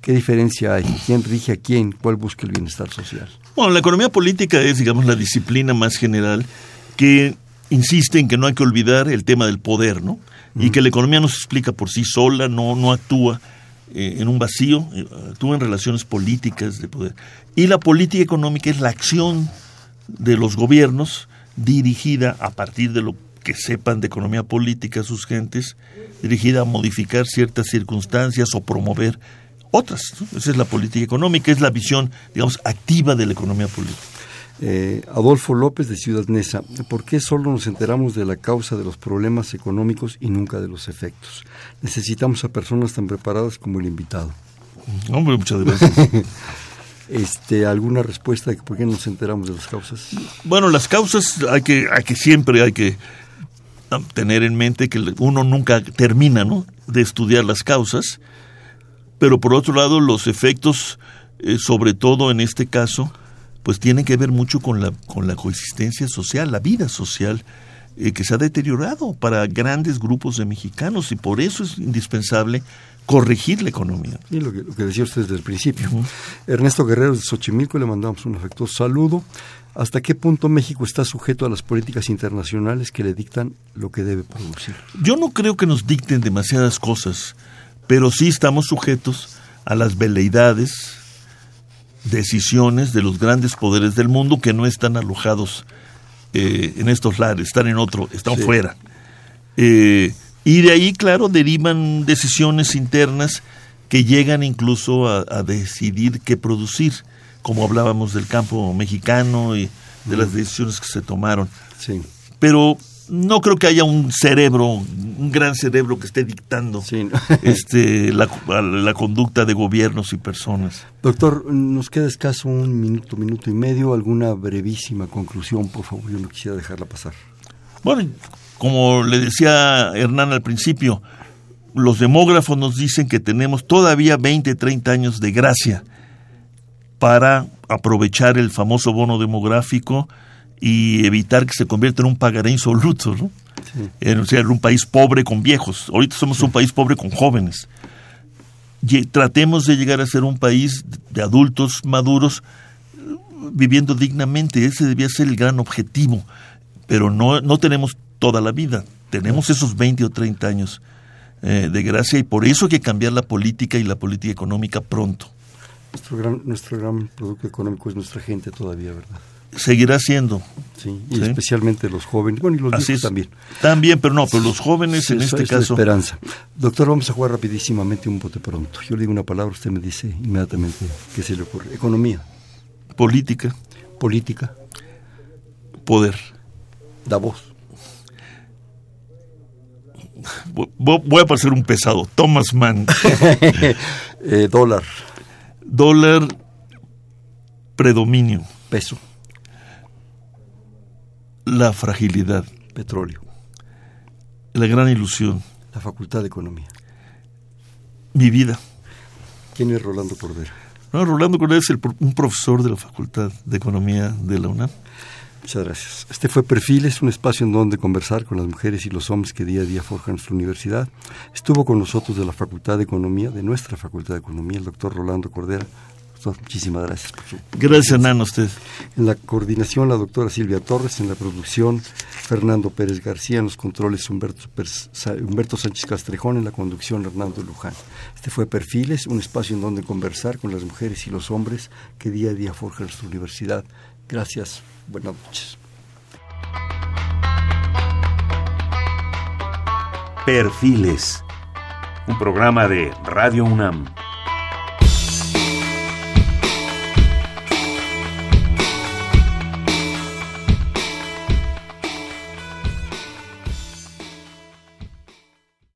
¿Qué diferencia hay? ¿Quién rige a quién? ¿Cuál busca el bienestar social? Bueno, la economía política es, digamos, la disciplina más general que insiste en que no hay que olvidar el tema del poder, ¿no? Y que la economía no se explica por sí sola, no, no actúa eh, en un vacío, eh, actúa en relaciones políticas de poder. Y la política económica es la acción de los gobiernos dirigida a partir de lo que sepan de economía política sus gentes, dirigida a modificar ciertas circunstancias o promover otras. ¿no? Esa es la política económica, es la visión, digamos, activa de la economía política. Eh, Adolfo López de Ciudad Neza, ¿por qué solo nos enteramos de la causa de los problemas económicos y nunca de los efectos? Necesitamos a personas tan preparadas como el invitado. Hombre, muchas gracias. Este, ¿Alguna respuesta de por qué nos enteramos de las causas? Bueno, las causas hay que, hay que siempre hay que tener en mente que uno nunca termina ¿no? de estudiar las causas, pero por otro lado los efectos, eh, sobre todo en este caso, pues tienen que ver mucho con la, con la coexistencia social, la vida social eh, que se ha deteriorado para grandes grupos de mexicanos y por eso es indispensable corregir la economía. Y lo que, lo que decía usted desde el principio. Ernesto Guerrero de Xochimilco le mandamos un afectuoso saludo. ¿Hasta qué punto México está sujeto a las políticas internacionales que le dictan lo que debe producir? Yo no creo que nos dicten demasiadas cosas, pero sí estamos sujetos a las veleidades, decisiones de los grandes poderes del mundo que no están alojados eh, en estos lares, están en otro, están Sí. fuera. Eh, y de ahí, claro, derivan decisiones internas que llegan incluso a, a decidir qué producir, como hablábamos del campo mexicano y de las decisiones que se tomaron Sí, pero no creo que haya un cerebro, un gran cerebro que esté dictando sí. ¿no? este, la, la conducta de gobiernos y personas. Doctor, nos queda escaso un minuto, minuto y medio. ¿Alguna brevísima conclusión, por favor? Yo no quisiera dejarla pasar. Bueno, como le decía Hernán al principio, los demógrafos nos dicen que tenemos todavía 20, 30 años de gracia para aprovechar el famoso bono demográfico y evitar que se convierta en un pagaré insoluto, ¿no? Sí. En, o sea, en un país pobre con viejos. Ahorita somos un país pobre con jóvenes. Tratemos de llegar a ser un país de adultos maduros viviendo dignamente. Ese debía ser el gran objetivo. Pero no, no tenemos toda la vida. Tenemos esos 20 o 30 años eh, de gracia y por eso hay que cambiar la política y la política económica pronto. Nuestro gran, nuestro gran producto económico es nuestra gente todavía, ¿verdad? Seguirá siendo. Sí, y Sí. especialmente los jóvenes, bueno, y los Así es. también. También, pero no, pero los jóvenes Sí, en eso este es caso. esperanza. Doctor, vamos a jugar rapidísimamente un bote pronto. Yo le digo una palabra, usted me dice inmediatamente qué se le ocurre. Economía, Política, política, poder. Davos, Vo- vo- Voy a parecer un pesado. Thomas Mann. eh, dólar, Dólar, predominio. peso, La fragilidad. petróleo, La gran ilusión. la Facultad de Economía. Mi vida. ¿Quién es Rolando Cordero? No, Rolando Cordero es el un profesor de la Facultad de Economía de la UNAM. Muchas gracias. Este fue Perfiles, un espacio en donde conversar con las mujeres y los hombres que día a día forjan nuestra universidad. Estuvo con nosotros de la Facultad de Economía, de nuestra Facultad de Economía, el doctor Rolando Cordera. Doctor, muchísimas gracias por su Gracias, Hernán, a usted. En la coordinación, la doctora Silvia Torres. En la producción, Fernando Pérez García. En los controles, Humberto, Humberto Sánchez Castrejón. En la conducción, Hernando Luján. Este fue Perfiles, un espacio en donde conversar con las mujeres y los hombres que día a día forjan nuestra universidad. Gracias. Buenas noches. Perfiles. Un programa de Radio UNAM.